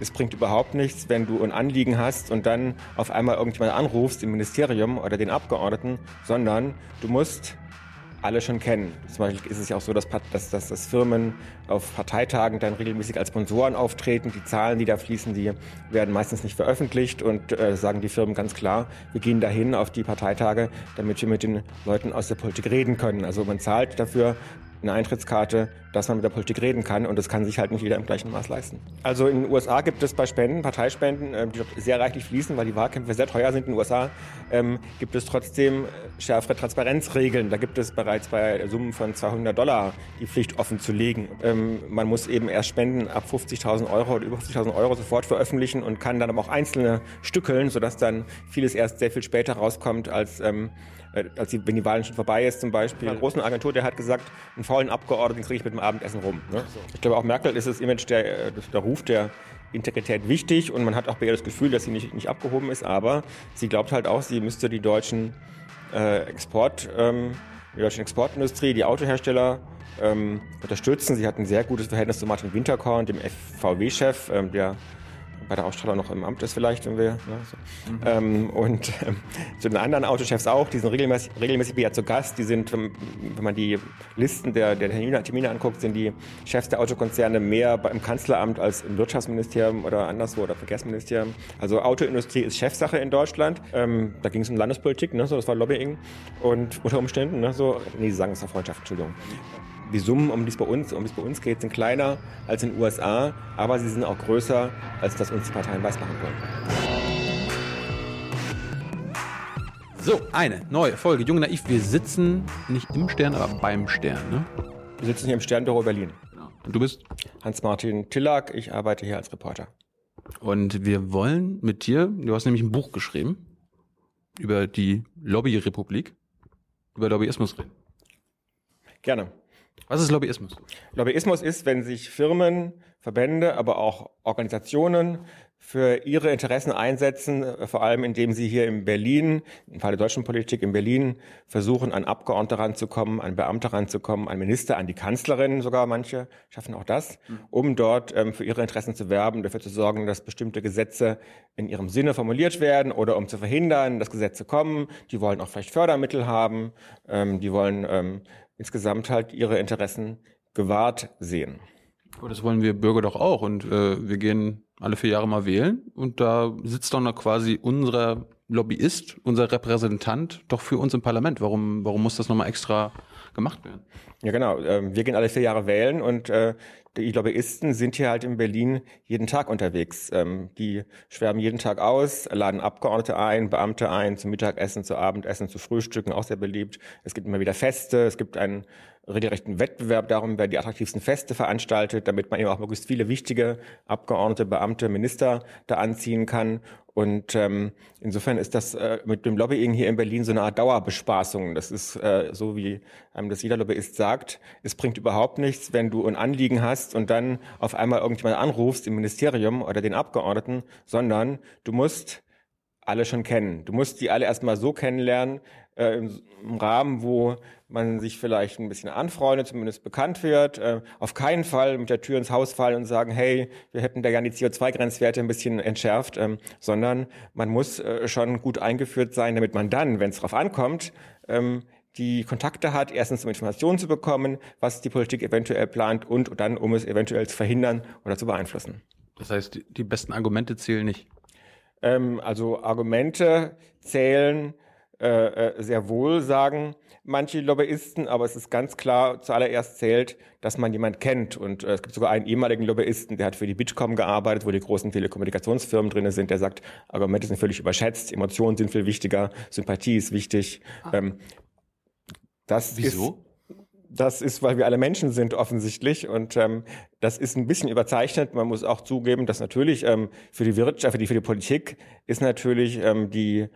es bringt überhaupt nichts, wenn du ein Anliegen hast und dann auf einmal irgendjemand anrufst im Ministerium oder den Abgeordneten, sondern du musst alle schon kennen. Zum Beispiel ist es ja auch so, dass, dass, dass, dass Firmen auf Parteitagen dann regelmäßig als Sponsoren auftreten. Die Zahlen, die da fließen, die werden meistens nicht veröffentlicht und äh, sagen die Firmen ganz klar, wir gehen dahin auf die Parteitage, damit wir mit den Leuten aus der Politik reden können. Also man zahlt dafür eine Eintrittskarte, dass man mit der Politik reden kann und das kann sich halt nicht jeder im gleichen Maß leisten. Also in den USA gibt es bei Spenden, Parteispenden, ähm, die sehr reichlich fließen, weil die Wahlkämpfe sehr teuer sind in den USA, ähm, gibt es trotzdem schärfere Transparenzregeln. Da gibt es bereits bei Summen von 200 Dollar die Pflicht offen zu legen. Ähm, man muss eben erst Spenden ab 50.000 Euro oder über 50.000 Euro sofort veröffentlichen und kann dann aber auch einzelne stückeln, sodass dann vieles erst sehr viel später rauskommt als ähm, äh, als die, wenn die Wahl schon vorbei ist zum Beispiel. Eine große Agentur, der hat gesagt, einen faulen Abgeordneten kriege ich mit dem Abendessen rum. Ne? Ich glaube, auch Merkel ist das Image, der, der Ruf der Integrität wichtig und man hat auch bei ihr das Gefühl, dass sie nicht, nicht abgehoben ist, aber sie glaubt halt auch, sie müsste die deutschen äh, Export, ähm, die deutsche Exportindustrie, die Autohersteller ähm, unterstützen. Sie hat ein sehr gutes Verhältnis zu Martin Winterkorn, dem FVW-Chef, ähm, der bei der Ausstrahlung noch im Amt ist vielleicht, wenn wir. Ne, so. mhm. ähm, und ähm, zu den anderen Autochefs auch, die sind regelmäßig, regelmäßig wieder zu Gast. Die sind, wenn, man die Listen der, der Termine, Termine, anguckt, sind die Chefs der Autokonzerne mehr im Kanzleramt als im Wirtschaftsministerium oder anderswo oder Verkehrsministerium. Also Autoindustrie ist Chefsache in Deutschland. Ähm, da ging es um Landespolitik, ne, so das war Lobbying und unter Umständen, ne, so, nee, sie sagen es war Freundschaft, Entschuldigung die Summen, um die es bei uns, um die es bei uns geht, sind kleiner als in den USA, aber sie sind auch größer, als das uns die Parteien weismachen wollen. So, eine neue Folge Jung Naiv. Wir sitzen nicht im Stern, aber beim Stern. Ne? Wir sitzen hier im Sternbüro Berlin. Genau. Und du bist? Hans-Martin Tillack. Ich arbeite hier als Reporter. Und wir wollen mit dir, du hast nämlich ein Buch geschrieben über die Lobbyrepublik, über Lobbyismus reden. Gerne. Was ist Lobbyismus? Lobbyismus ist, wenn sich Firmen, Verbände, aber auch Organisationen für ihre Interessen einsetzen, vor allem indem sie hier in Berlin, im Fall der deutschen Politik in Berlin, versuchen, an Abgeordnete ranzukommen, an Beamte ranzukommen, an Minister, an die Kanzlerin sogar manche schaffen auch das, um dort ähm, für ihre Interessen zu werben, dafür zu sorgen, dass bestimmte Gesetze in ihrem Sinne formuliert werden oder um zu verhindern, dass Gesetze kommen. Die wollen auch vielleicht Fördermittel haben, ähm, die wollen ähm, insgesamt halt ihre Interessen gewahrt sehen. Aber das wollen wir Bürger doch auch und äh, wir gehen alle vier Jahre mal wählen und da sitzt doch noch quasi unser Lobbyist, unser Repräsentant doch für uns im Parlament. Warum, warum muss das nochmal extra gemacht werden? Ja, genau. Ähm, wir gehen alle vier Jahre wählen und äh, die Lobbyisten sind hier halt in Berlin jeden Tag unterwegs. Ähm, die schwärmen jeden Tag aus, laden Abgeordnete ein, Beamte ein, zum Mittagessen, zu Abendessen, zu Frühstücken, auch sehr beliebt. Es gibt immer wieder Feste, es gibt einen regelrechten Wettbewerb darum, wer die attraktivsten Feste veranstaltet, damit man eben auch möglichst viele wichtige Abgeordnete, Beamte, Minister da anziehen kann. Und ähm, insofern ist das äh, mit dem Lobbying hier in Berlin so eine Art Dauerbespaßung. Das ist äh, so, wie einem das jeder Lobbyist sagt. Es bringt überhaupt nichts, wenn du ein Anliegen hast und dann auf einmal irgendjemand anrufst im Ministerium oder den Abgeordneten, sondern du musst alle schon kennen. Du musst die alle erstmal so kennenlernen, äh, im, im, Rahmen, wo man sich vielleicht ein bisschen anfreundet, zumindest bekannt wird. Äh, auf keinen Fall mit der Tür ins Haus fallen und sagen, hey, wir hätten da gerne die CO2-Grenzwerte ein bisschen entschärft, ähm, sondern man muss äh, schon gut eingeführt sein, damit man dann, wenn es darauf ankommt, ähm, die Kontakte hat, erstens um Informationen zu bekommen, was die Politik eventuell plant und dann, um es eventuell zu verhindern oder zu beeinflussen. Das heißt, die besten Argumente zählen nicht. Ähm, also Argumente zählen äh, äh, sehr wohl, sagen manche Lobbyisten, aber es ist ganz klar, zuallererst zählt, dass man jemand kennt. Und äh, es gibt sogar einen ehemaligen Lobbyisten, der hat für die Bitkom gearbeitet, wo die großen Telekommunikationsfirmen drin sind, der sagt, Argumente sind völlig überschätzt, Emotionen sind viel wichtiger, Sympathie ist wichtig. Ah. Ähm, das Wieso? Ist, das ist, weil wir alle Menschen sind offensichtlich und ähm, das ist ein bisschen überzeichnet. Man muss auch zugeben, dass natürlich ähm, für die Wirtschaft, für die, für die Politik ist natürlich ähm, die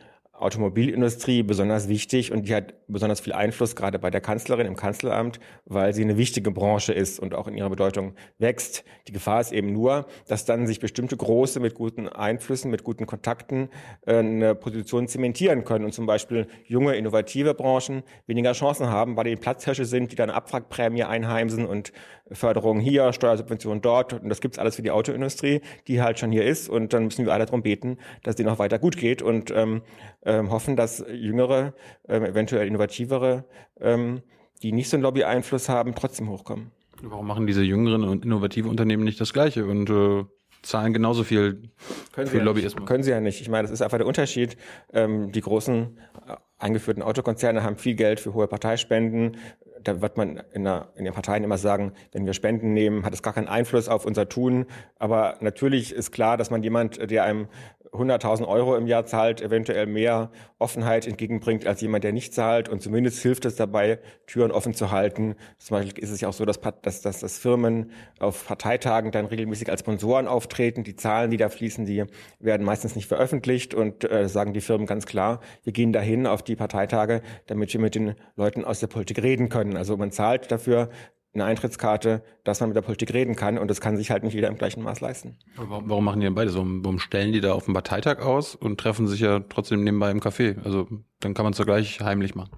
Automobilindustrie besonders wichtig und die hat besonders viel Einfluss gerade bei der Kanzlerin im Kanzleramt, weil sie eine wichtige Branche ist und auch in ihrer Bedeutung wächst. Die Gefahr ist eben nur, dass dann sich bestimmte große mit guten Einflüssen, mit guten Kontakten äh, eine Position zementieren können und zum Beispiel junge, innovative Branchen weniger Chancen haben, weil die Platzhirsche sind, die dann Abwrackprämie einheimsen und Förderung hier, Steuersubventionen dort. Und das gibt's alles für die Autoindustrie, die halt schon hier ist. Und dann müssen wir alle darum beten, dass die noch weiter gut geht. Und ähm, ähm, hoffen, dass jüngere, ähm, eventuell innovativere, ähm, die nicht so einen Lobby-Einfluss haben, trotzdem hochkommen. Warum machen diese jüngeren und innovative Unternehmen nicht das Gleiche und äh, zahlen genauso viel Können für ja Lobbyismus? Nicht, können sie ja nicht. Ich meine, das ist einfach der Unterschied. Ähm, die großen äh, eingeführten Autokonzerne haben viel Geld für hohe Parteispenden. Da wird man in, der, in den Parteien immer sagen, wenn wir Spenden nehmen, hat es gar keinen Einfluss auf unser Tun. Aber natürlich ist klar, dass man jemand, der einem 100.000 Euro im Jahr zahlt, eventuell mehr Offenheit entgegenbringt als jemand, der nicht zahlt. Und zumindest hilft es dabei, Türen offen zu halten. Zum Beispiel ist es ja auch so, dass, dass, dass, dass Firmen auf Parteitagen dann regelmäßig als Sponsoren auftreten. Die Zahlen, die da fließen, die werden meistens nicht veröffentlicht und äh, sagen die Firmen ganz klar, wir gehen dahin auf die Parteitage, damit wir mit den Leuten aus der Politik reden können. Also man zahlt dafür, eine Eintrittskarte, dass man mit der Politik reden kann und das kann sich halt nicht jeder im gleichen Maß leisten. Warum, warum machen die denn beide so? Warum stellen die da auf dem Parteitag aus und treffen sich ja trotzdem nebenbei im Café? Also dann kann man es doch gleich heimlich machen.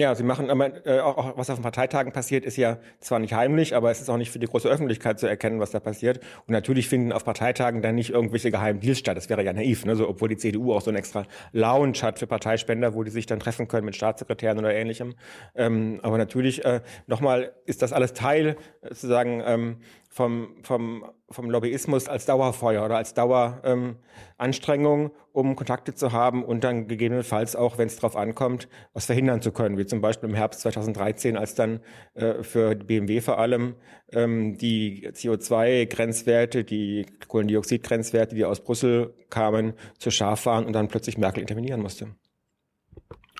Ja, sie machen, äh, auch, auch was auf den Parteitagen passiert, ist ja zwar nicht heimlich, aber es ist auch nicht für die große Öffentlichkeit zu erkennen, was da passiert. Und natürlich finden auf Parteitagen dann nicht irgendwelche geheimen Deals statt. Das wäre ja naiv, ne? so, obwohl die CDU auch so einen extra Lounge hat für Parteispender, wo die sich dann treffen können mit Staatssekretären oder ähnlichem. Ähm, aber natürlich, äh, nochmal, ist das alles Teil, äh, sozusagen, ähm, vom, vom, vom Lobbyismus als Dauerfeuer oder als Daueranstrengung, ähm, um Kontakte zu haben und dann gegebenenfalls auch, wenn es darauf ankommt, was verhindern zu können. Wie zum Beispiel im Herbst 2013, als dann äh, für BMW vor allem ähm, die CO2-Grenzwerte, die Kohlendioxid-Grenzwerte, die aus Brüssel kamen, zu scharf waren und dann plötzlich Merkel intervenieren musste.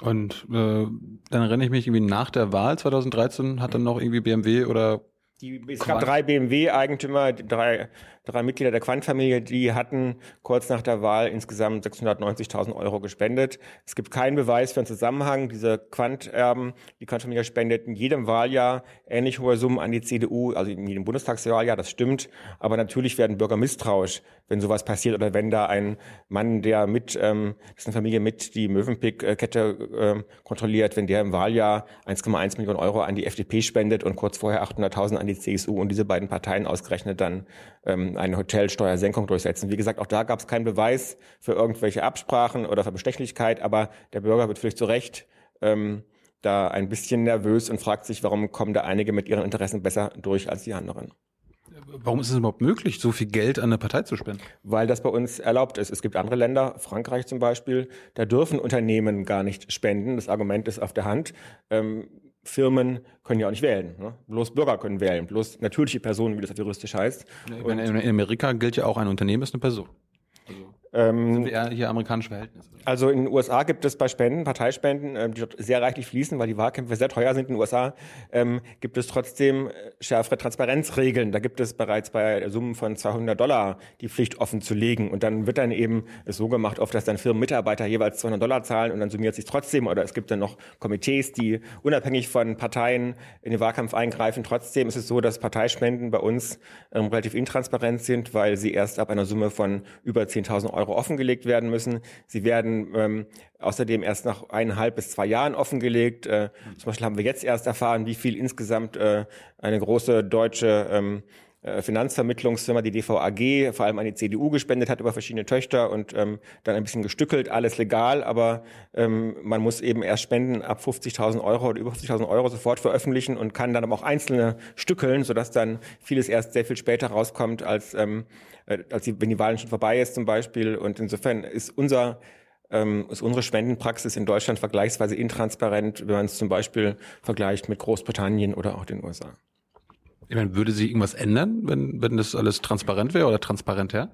Und äh, dann erinnere ich mich irgendwie nach der Wahl 2013 hat dann noch irgendwie BMW oder die, es gab drei BMW-Eigentümer, drei, drei Mitglieder der Quant-Familie, die hatten kurz nach der Wahl insgesamt 690.000 Euro gespendet. Es gibt keinen Beweis für einen Zusammenhang. Diese Quant-Erben, die Quant-Familie spendet in jedem Wahljahr ähnlich hohe Summen an die CDU, also in jedem Bundestagswahljahr, das stimmt. Aber natürlich werden Bürger misstrauisch, wenn sowas passiert oder wenn da ein Mann, der mit, ähm, eine Familie mit die Mövenpick-Kette ähm, kontrolliert, wenn der im Wahljahr 1,1 Millionen Euro an die FDP spendet und kurz vorher 800.000 an die CSU und diese beiden Parteien ausgerechnet dann ähm, eine Hotelsteuersenkung durchsetzen. Wie gesagt, auch da gab es keinen Beweis für irgendwelche Absprachen oder für Bestechlichkeit, aber der Bürger wird vielleicht zu Recht ähm, da ein bisschen nervös und fragt sich, warum kommen da einige mit ihren Interessen besser durch als die anderen. Warum ist es überhaupt möglich, so viel Geld an eine Partei zu spenden? Weil das bei uns erlaubt ist. Es gibt andere Länder, Frankreich zum Beispiel, da dürfen Unternehmen gar nicht spenden. Das Argument ist auf der Hand. Ähm, Firmen können ja auch nicht wählen. Ne? Bloß Bürger können wählen, bloß natürliche Personen, wie das juristisch heißt. in, in Amerika gilt ja auch ein Unternehmen ist eine Person. Also ähm, hier amerikanische Verhältnisse. Also in den USA gibt es bei Spenden, Parteispenden, ähm, die dort sehr reichlich fließen, weil die Wahlkämpfe sehr teuer sind in den USA, ähm, gibt es trotzdem äh, schärfere Transparenzregeln. Da gibt es bereits bei Summen von 200 Dollar die Pflicht offen zu legen. Und dann wird dann eben es so gemacht, oft, dass dann Firmenmitarbeiter jeweils 200 Dollar zahlen und dann summiert sich trotzdem. Oder es gibt dann noch Komitees, die unabhängig von Parteien in den Wahlkampf eingreifen. Trotzdem ist es so, dass Parteispenden bei uns ähm, relativ intransparent sind, weil sie erst ab einer Summe von über 10.000 Euro offengelegt werden müssen. Sie werden ähm, außerdem erst nach eineinhalb bis zwei Jahren offengelegt. Äh, zum Beispiel haben wir jetzt erst erfahren, wie viel insgesamt äh, eine große deutsche ähm, äh, Finanzvermittlungsfirma, die DVAG, vor allem an die CDU gespendet hat über verschiedene Töchter und ähm, dann ein bisschen gestückelt, alles legal, aber ähm, man muss eben erst Spenden ab 50.000 Euro oder über 50.000 Euro sofort veröffentlichen und kann dann aber auch einzelne stückeln, sodass dann vieles erst sehr viel später rauskommt, als, ähm, äh, als die, wenn die Wahl schon vorbei ist zum Beispiel. Und insofern ist unser ähm, ist unsere Spendenpraxis in Deutschland vergleichsweise intransparent, wenn man es zum Beispiel vergleicht mit Großbritannien oder auch den USA. Ich meine, würde sich irgendwas ändern, wenn, wenn das alles transparent wäre oder transparenter?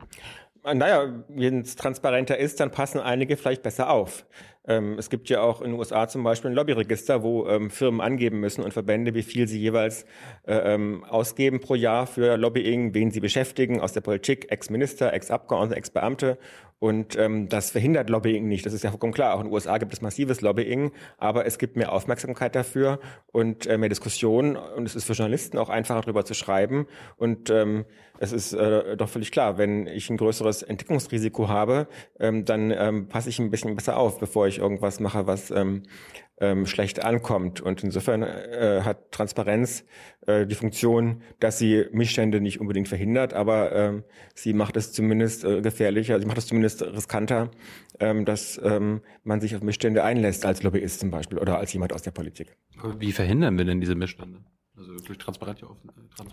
Naja, wenn es transparenter ist, dann passen einige vielleicht besser auf. Ähm, es gibt ja auch in den USA zum Beispiel ein Lobbyregister, wo ähm, Firmen angeben müssen und Verbände, wie viel sie jeweils äh, ähm, ausgeben pro Jahr für Lobbying, wen sie beschäftigen aus der Politik, Ex-Minister, Ex-Abgeordnete, Ex-Beamte. Und ähm, das verhindert Lobbying nicht. Das ist ja vollkommen klar. Auch in den USA gibt es massives Lobbying, aber es gibt mehr Aufmerksamkeit dafür und äh, mehr Diskussion. Und es ist für Journalisten auch einfacher, darüber zu schreiben. Und ähm, es ist äh, doch völlig klar, wenn ich ein größeres Entdeckungsrisiko habe, ähm, dann ähm, passe ich ein bisschen besser auf, bevor ich irgendwas mache, was ähm, ähm, schlecht ankommt. Und insofern äh, hat Transparenz äh, die Funktion, dass sie Missstände nicht unbedingt verhindert, aber ähm, sie macht es zumindest äh, gefährlicher, sie macht es zumindest riskanter, ähm, dass ähm, man sich auf Missstände einlässt als Lobbyist zum Beispiel oder als jemand aus der Politik. Wie verhindern wir denn diese Missstände? Also durch Transparenz auf.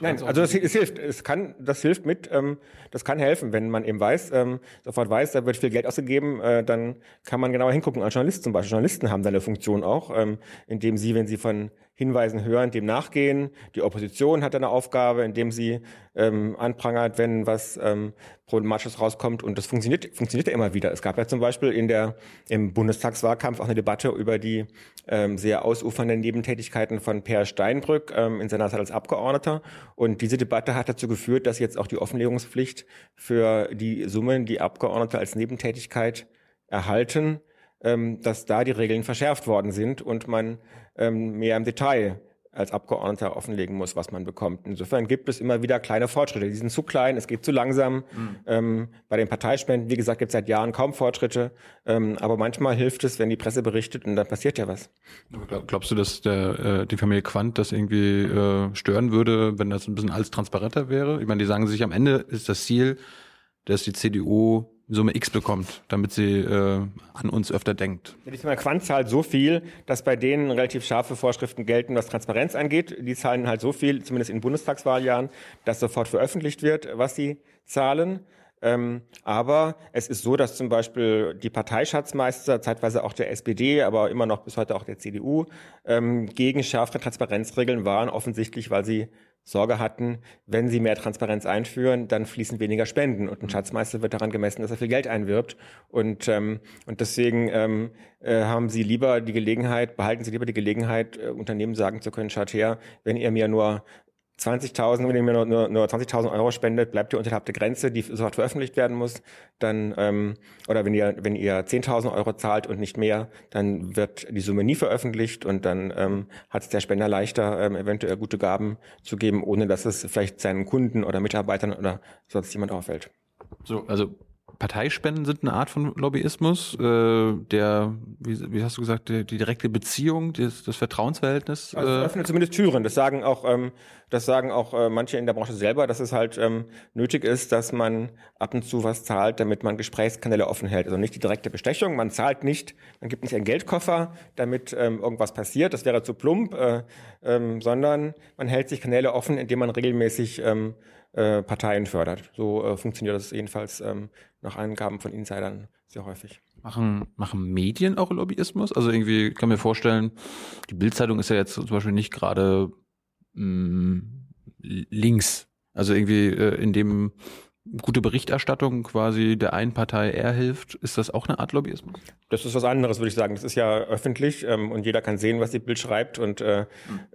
Nein, also es, es, hilft. Es kann, das hilft mit. Ähm, das kann helfen, wenn man eben weiß, ähm, sofort weiß, da wird viel Geld ausgegeben, äh, dann kann man genauer hingucken. Als Journalist zum Beispiel. Journalisten haben da eine Funktion auch, ähm, indem sie, wenn sie von Hinweisen hören, dem nachgehen. Die Opposition hat eine Aufgabe, indem sie ähm, anprangert, wenn was ähm, Problematisches rauskommt. Und das funktioniert, funktioniert ja immer wieder. Es gab ja zum Beispiel in der, im Bundestagswahlkampf auch eine Debatte über die ähm, sehr ausufernden Nebentätigkeiten von Per Steinbrück ähm, in seiner Zeit als Abgeordneter. Und diese Debatte hat dazu geführt, dass jetzt auch die Offenlegungspflicht für die Summen, die Abgeordnete als Nebentätigkeit erhalten, ähm, dass da die Regeln verschärft worden sind und man ähm, mehr im Detail als Abgeordneter offenlegen muss, was man bekommt. Insofern gibt es immer wieder kleine Fortschritte. Die sind zu klein, es geht zu langsam. Mhm. Ähm, bei den Parteispenden, wie gesagt, gibt es seit Jahren kaum Fortschritte. Ähm, aber manchmal hilft es, wenn die Presse berichtet und dann passiert ja was. Glaubst du, dass der, äh, die Familie Quandt das irgendwie äh, stören würde, wenn das ein bisschen alles transparenter wäre? Ich meine, die sagen sich, am Ende ist das Ziel, dass die CDU Summe X bekommt, damit sie äh, an uns öfter denkt. Die Firma Quant zahlt so viel, dass bei denen relativ scharfe Vorschriften gelten, was Transparenz angeht. Die zahlen halt so viel, zumindest in Bundestagswahljahren, dass sofort veröffentlicht wird, was sie zahlen. Ähm, aber es ist so, dass zum Beispiel die Parteischatzmeister, zeitweise auch der SPD, aber immer noch bis heute auch der CDU, ähm, gegen schärfere Transparenzregeln waren, offensichtlich, weil sie Sorge hatten, wenn sie mehr Transparenz einführen, dann fließen weniger Spenden. Und ein Schatzmeister wird daran gemessen, dass er viel Geld einwirbt. Und, ähm, und deswegen ähm, äh, haben sie lieber die Gelegenheit, behalten sie lieber die Gelegenheit, äh, Unternehmen sagen zu können, schaut her, wenn ihr mir nur 20.000, wenn ihr mir nur, nur, nur 20.000 Euro spendet, bleibt ihr unterhalb der Grenze, die sofort veröffentlicht werden muss. Dann ähm, oder wenn ihr wenn ihr 10.000 Euro zahlt und nicht mehr, dann wird die Summe nie veröffentlicht und dann ähm, hat es der Spender leichter, ähm, eventuell gute Gaben zu geben, ohne dass es vielleicht seinen Kunden oder Mitarbeitern oder sonst jemand auffällt. So, also Parteispenden sind eine Art von Lobbyismus, äh, der, wie, wie hast du gesagt, die, die direkte Beziehung, das, das Vertrauensverhältnis. Also das öffnet zumindest Türen. Das sagen auch, ähm, das sagen auch äh, manche in der Branche selber, dass es halt ähm, nötig ist, dass man ab und zu was zahlt, damit man Gesprächskanäle offen hält. Also nicht die direkte Bestechung. Man zahlt nicht, man gibt nicht einen Geldkoffer, damit ähm, irgendwas passiert. Das wäre zu plump, äh, ähm, sondern man hält sich Kanäle offen, indem man regelmäßig ähm, äh, Parteien fördert. So äh, funktioniert das jedenfalls ähm, nach Angaben von Insidern sehr häufig. Machen, machen Medien auch Lobbyismus? Also irgendwie kann mir vorstellen, die Bildzeitung ist ja jetzt zum Beispiel nicht gerade mm, links. Also irgendwie äh, in dem gute Berichterstattung quasi der einen Partei eher hilft, ist das auch eine Art Lobbyismus? Das ist was anderes, würde ich sagen. Das ist ja öffentlich ähm, und jeder kann sehen, was die Bild schreibt und äh,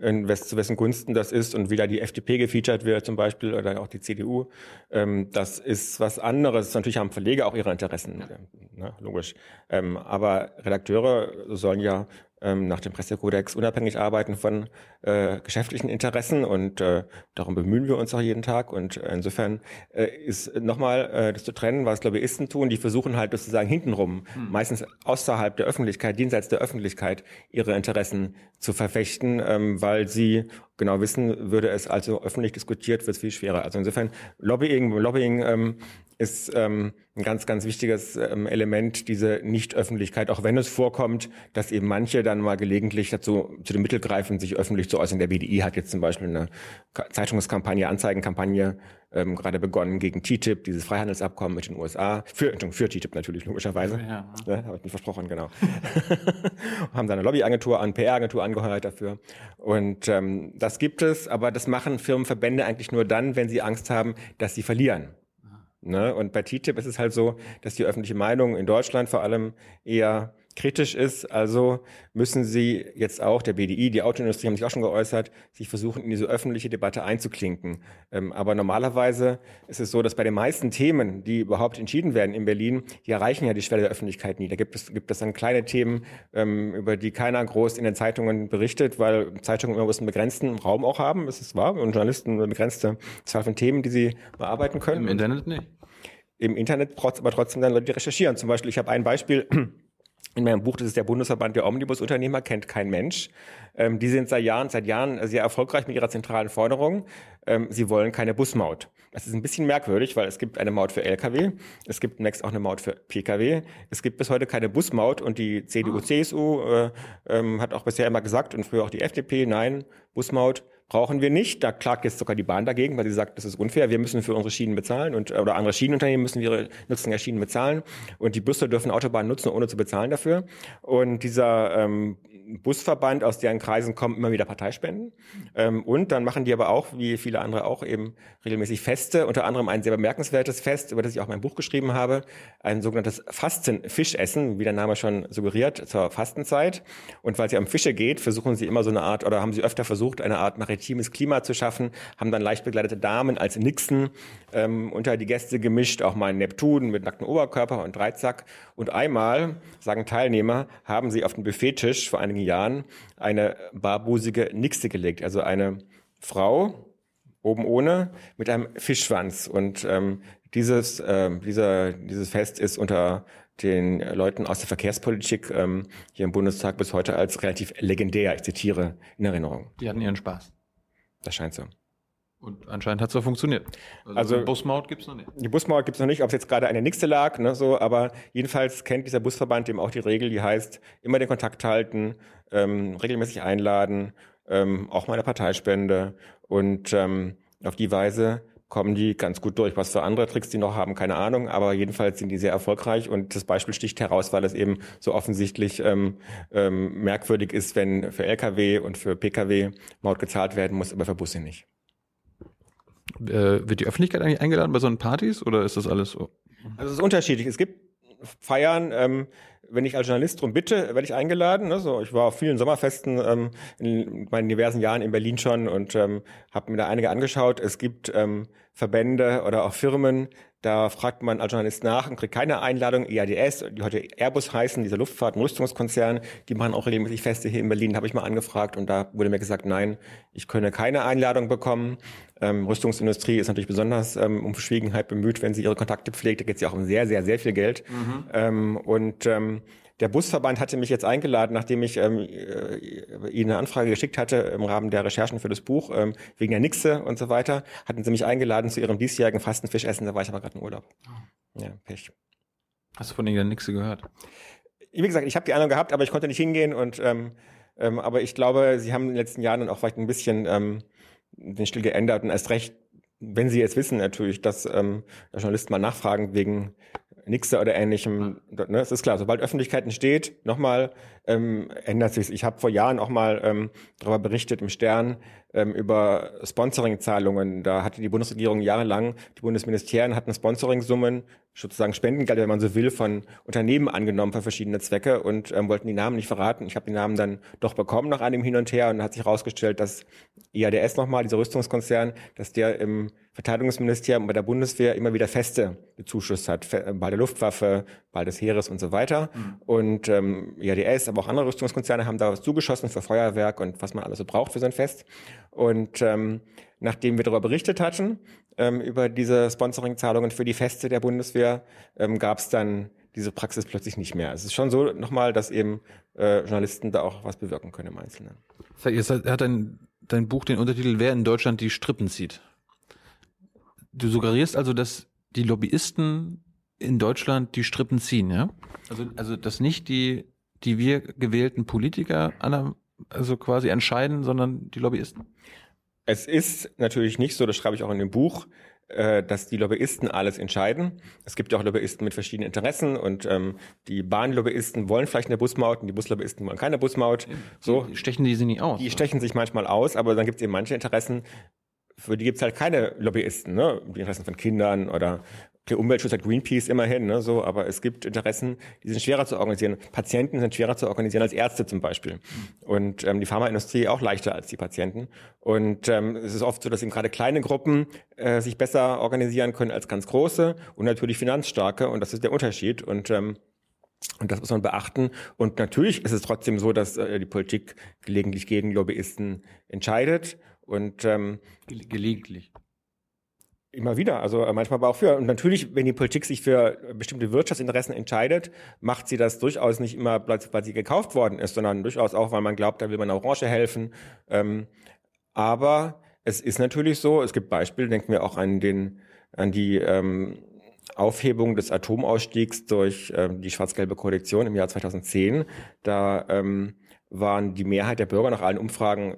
in wes zu wessen Gunsten das ist und wie da die FDP gefeatured wird zum Beispiel oder auch die CDU. Ähm, das ist was anderes. Natürlich haben Verleger auch ihre Interessen, ja. ne, logisch. Ähm, aber Redakteure sollen ja ähm, nach dem Pressekodex unabhängig arbeiten von äh, geschäftlichen Interessen und äh, darum bemühen wir uns auch jeden Tag und äh, insofern äh, ist nochmal äh, das zu trennen, was Lobbyisten tun, die versuchen halt sozusagen hintenrum, hm. meistens außerhalb der Öffentlichkeit, jenseits der Öffentlichkeit ihre Interessen zu verfechten, ähm, weil sie genau wissen, würde es also öffentlich diskutiert, wird es viel schwerer. Also insofern Lobbying, Lobbying ähm, ist ähm, ein ganz, ganz wichtiges ähm, Element, diese Nicht-Öffentlichkeit, auch wenn es vorkommt, dass eben manche dann mal gelegentlich dazu zu dem Mittel greifen, sich öffentlich zu äußern. Der BDI hat jetzt zum Beispiel eine Zeitungskampagne, Anzeigenkampagne ähm, gerade begonnen gegen TTIP, dieses Freihandelsabkommen mit den USA. Für, für TTIP natürlich, logischerweise. Ja, ja. Habe ich nicht versprochen, genau. Haben da eine Lobbyagentur an, PR-Agentur angeheuert dafür. Und ähm, das gibt es, aber das machen Firmenverbände eigentlich nur dann, wenn sie Angst haben, dass sie verlieren. Ne? Und bei TTIP ist es halt so, dass die öffentliche Meinung in Deutschland vor allem eher kritisch ist. Also müssen sie jetzt auch, der BDI, die Autoindustrie haben sich auch schon geäußert, sich versuchen, in diese öffentliche Debatte einzuklinken. Ähm, aber normalerweise ist es so, dass bei den meisten Themen, die überhaupt entschieden werden in Berlin, die erreichen ja die Schwelle der Öffentlichkeit nie. Da gibt es, gibt es dann kleine Themen, ähm, über die keiner groß in den Zeitungen berichtet, weil Zeitungen immer einen begrenzten Raum auch haben. Es ist wahr. Und Journalisten eine begrenzte Zahl von Themen, die sie bearbeiten können. Im Internet nicht. Im Internet aber trotzdem dann Leute, die recherchieren. Zum Beispiel, ich habe ein Beispiel, in meinem Buch, das ist der Bundesverband der Omnibusunternehmer, kennt kein Mensch. Ähm, die sind seit Jahren, seit Jahren sehr erfolgreich mit ihrer zentralen Forderung. Ähm, sie wollen keine Busmaut. Das ist ein bisschen merkwürdig, weil es gibt eine Maut für Lkw, es gibt next auch eine Maut für Pkw. Es gibt bis heute keine Busmaut und die CDU, ah. CSU äh, ähm, hat auch bisher immer gesagt und früher auch die FDP, nein, Busmaut brauchen wir nicht. Da klagt jetzt sogar die Bahn dagegen, weil sie sagt, das ist unfair. Wir müssen für unsere Schienen bezahlen und oder andere Schienenunternehmen müssen ihre Nutzung der Schienen bezahlen und die Busse dürfen Autobahnen nutzen, ohne zu bezahlen dafür. Und dieser ähm, Busverband, aus deren Kreisen kommen immer wieder Parteispenden. Ähm, und dann machen die aber auch, wie viele andere auch, eben regelmäßig Feste, unter anderem ein sehr bemerkenswertes Fest, über das ich auch mein Buch geschrieben habe, ein sogenanntes Fastenfischessen, wie der Name schon suggeriert, zur Fastenzeit. Und weil es ja um Fische geht, versuchen sie immer so eine Art, oder haben sie öfter versucht, eine Art maritimes Klima zu schaffen, haben dann leicht begleitete Damen als Nixen ähm, unter die Gäste gemischt, auch mal einen Neptun mit nacktem Oberkörper und Dreizack. Und einmal, sagen Teilnehmer, haben sie auf den Buffettisch vor einigen Jahren eine barbusige Nixe gelegt, also eine Frau, oben ohne, mit einem Fischschwanz. Und ähm, dieses, äh, dieser, dieses Fest ist unter den Leuten aus der Verkehrspolitik ähm, hier im Bundestag bis heute als relativ legendär, ich zitiere, in Erinnerung. Die hatten ihren Spaß. Das scheint so. Und anscheinend hat es so funktioniert. Also, also Busmaut gibt es noch nicht. Die Busmaut gibt es noch nicht, ob es jetzt gerade eine nächste lag, ne, so, aber jedenfalls kennt dieser Busverband eben auch die Regel, die heißt, immer den Kontakt halten, ähm, regelmäßig einladen, ähm, auch mal eine Parteispende und ähm, auf die Weise kommen die ganz gut durch. Was für andere Tricks die noch haben, keine Ahnung, aber jedenfalls sind die sehr erfolgreich und das Beispiel sticht heraus, weil es eben so offensichtlich ähm, ähm, merkwürdig ist, wenn für Lkw und für Pkw Maut gezahlt werden muss, aber für Busse nicht. Äh, wird die Öffentlichkeit eigentlich eingeladen bei so einen Partys oder ist das alles so? Also es ist unterschiedlich. Es gibt Feiern, ähm, wenn ich als Journalist drum bitte, werde ich eingeladen. Ne? Ich war auf vielen Sommerfesten ähm, in meinen diversen Jahren in Berlin schon und ähm, habe mir da einige angeschaut. Es gibt ähm, Verbände oder auch Firmen, da fragt man als Journalist nach und kriegt keine Einladung. EADS, die heute Airbus heißen, dieser Luftfahrt- und Rüstungskonzern, die machen auch regelmäßig Feste hier in Berlin, habe ich mal angefragt und da wurde mir gesagt, nein, ich könne keine Einladung bekommen. Ähm, Rüstungsindustrie ist natürlich besonders ähm, um Verschwiegenheit bemüht, wenn sie ihre Kontakte pflegt. Da geht es ja auch um sehr, sehr, sehr viel Geld. Mhm. Ähm, und ähm, der Busverband hatte mich jetzt eingeladen, nachdem ich ähm, äh, ihnen eine Anfrage geschickt hatte im Rahmen der Recherchen für das Buch, ähm, wegen der Nixe und so weiter, hatten sie mich eingeladen zu ihrem diesjährigen Fastenfischessen, da war ich aber gerade im Urlaub. Oh. Ja, Pech. Hast du von der Nixe gehört? Wie gesagt, ich habe die Ahnung gehabt, aber ich konnte nicht hingehen und ähm, ähm, aber ich glaube, sie haben in den letzten Jahren dann auch vielleicht ein bisschen ähm, den Stil geändert und erst recht, wenn sie jetzt wissen natürlich, dass ähm, Journalisten mal nachfragen wegen Nixe oder ähnlichem. Ne? Es ist klar, sobald Öffentlichkeit entsteht, nochmal ähm, ändert sich. Ich habe vor Jahren auch mal ähm, darüber berichtet im Stern ähm, über Sponsoringzahlungen. Da hatte die Bundesregierung jahrelang, die Bundesministerien hatten Sponsoring-Summen, sozusagen Spendengeld, wenn man so will, von Unternehmen angenommen für verschiedene Zwecke und ähm, wollten die Namen nicht verraten. Ich habe die Namen dann doch bekommen nach einem Hin und Her und hat sich herausgestellt, dass IADS nochmal, dieser Rüstungskonzern, dass der im Verteidigungsministerium bei der Bundeswehr immer wieder Feste bezuschusst hat, bei der Luftwaffe, bei des Heeres und so weiter. Mhm. Und ähm, IADS, aber auch andere Rüstungskonzerne haben da was zugeschossen für Feuerwerk und was man alles so braucht für so ein Fest. Und ähm, nachdem wir darüber berichtet hatten, ähm, über diese Sponsoringzahlungen für die Feste der Bundeswehr, ähm, gab es dann diese Praxis plötzlich nicht mehr. Es ist schon so nochmal, dass eben äh, Journalisten da auch was bewirken können im Einzelnen. Jetzt hat dein, dein Buch den Untertitel Wer in Deutschland die Strippen zieht. Du suggerierst also, dass die Lobbyisten in Deutschland die Strippen ziehen, ja? Also, also dass nicht die, die wir gewählten Politiker also quasi entscheiden, sondern die Lobbyisten. Es ist natürlich nicht so, das schreibe ich auch in dem Buch, äh, dass die Lobbyisten alles entscheiden. Es gibt ja auch Lobbyisten mit verschiedenen Interessen und ähm, die Bahnlobbyisten wollen vielleicht eine Busmaut und die Buslobbyisten wollen keine Busmaut. So die stechen die sie nicht aus. Die stechen sich manchmal aus, aber dann gibt es eben manche Interessen, für die gibt es halt keine Lobbyisten, ne? Die Interessen von Kindern oder der Umweltschutz hat Greenpeace immerhin, ne, so, aber es gibt Interessen, die sind schwerer zu organisieren. Patienten sind schwerer zu organisieren als Ärzte zum Beispiel. Und ähm, die Pharmaindustrie auch leichter als die Patienten. Und ähm, es ist oft so, dass eben gerade kleine Gruppen äh, sich besser organisieren können als ganz große und natürlich finanzstarke. Und das ist der Unterschied. Und ähm, und das muss man beachten. Und natürlich ist es trotzdem so, dass äh, die Politik gelegentlich gegen Lobbyisten entscheidet. Und ähm, gelegentlich. Immer wieder, also äh, manchmal aber auch für. Und natürlich, wenn die Politik sich für bestimmte Wirtschaftsinteressen entscheidet, macht sie das durchaus nicht immer, weil sie gekauft worden ist, sondern durchaus auch, weil man glaubt, da will man der Branche helfen. Ähm, aber es ist natürlich so, es gibt Beispiele, denken wir auch an den, an die ähm, Aufhebung des Atomausstiegs durch ähm, die schwarz-gelbe Koalition im Jahr 2010. Da ähm, waren die Mehrheit der Bürger nach allen Umfragen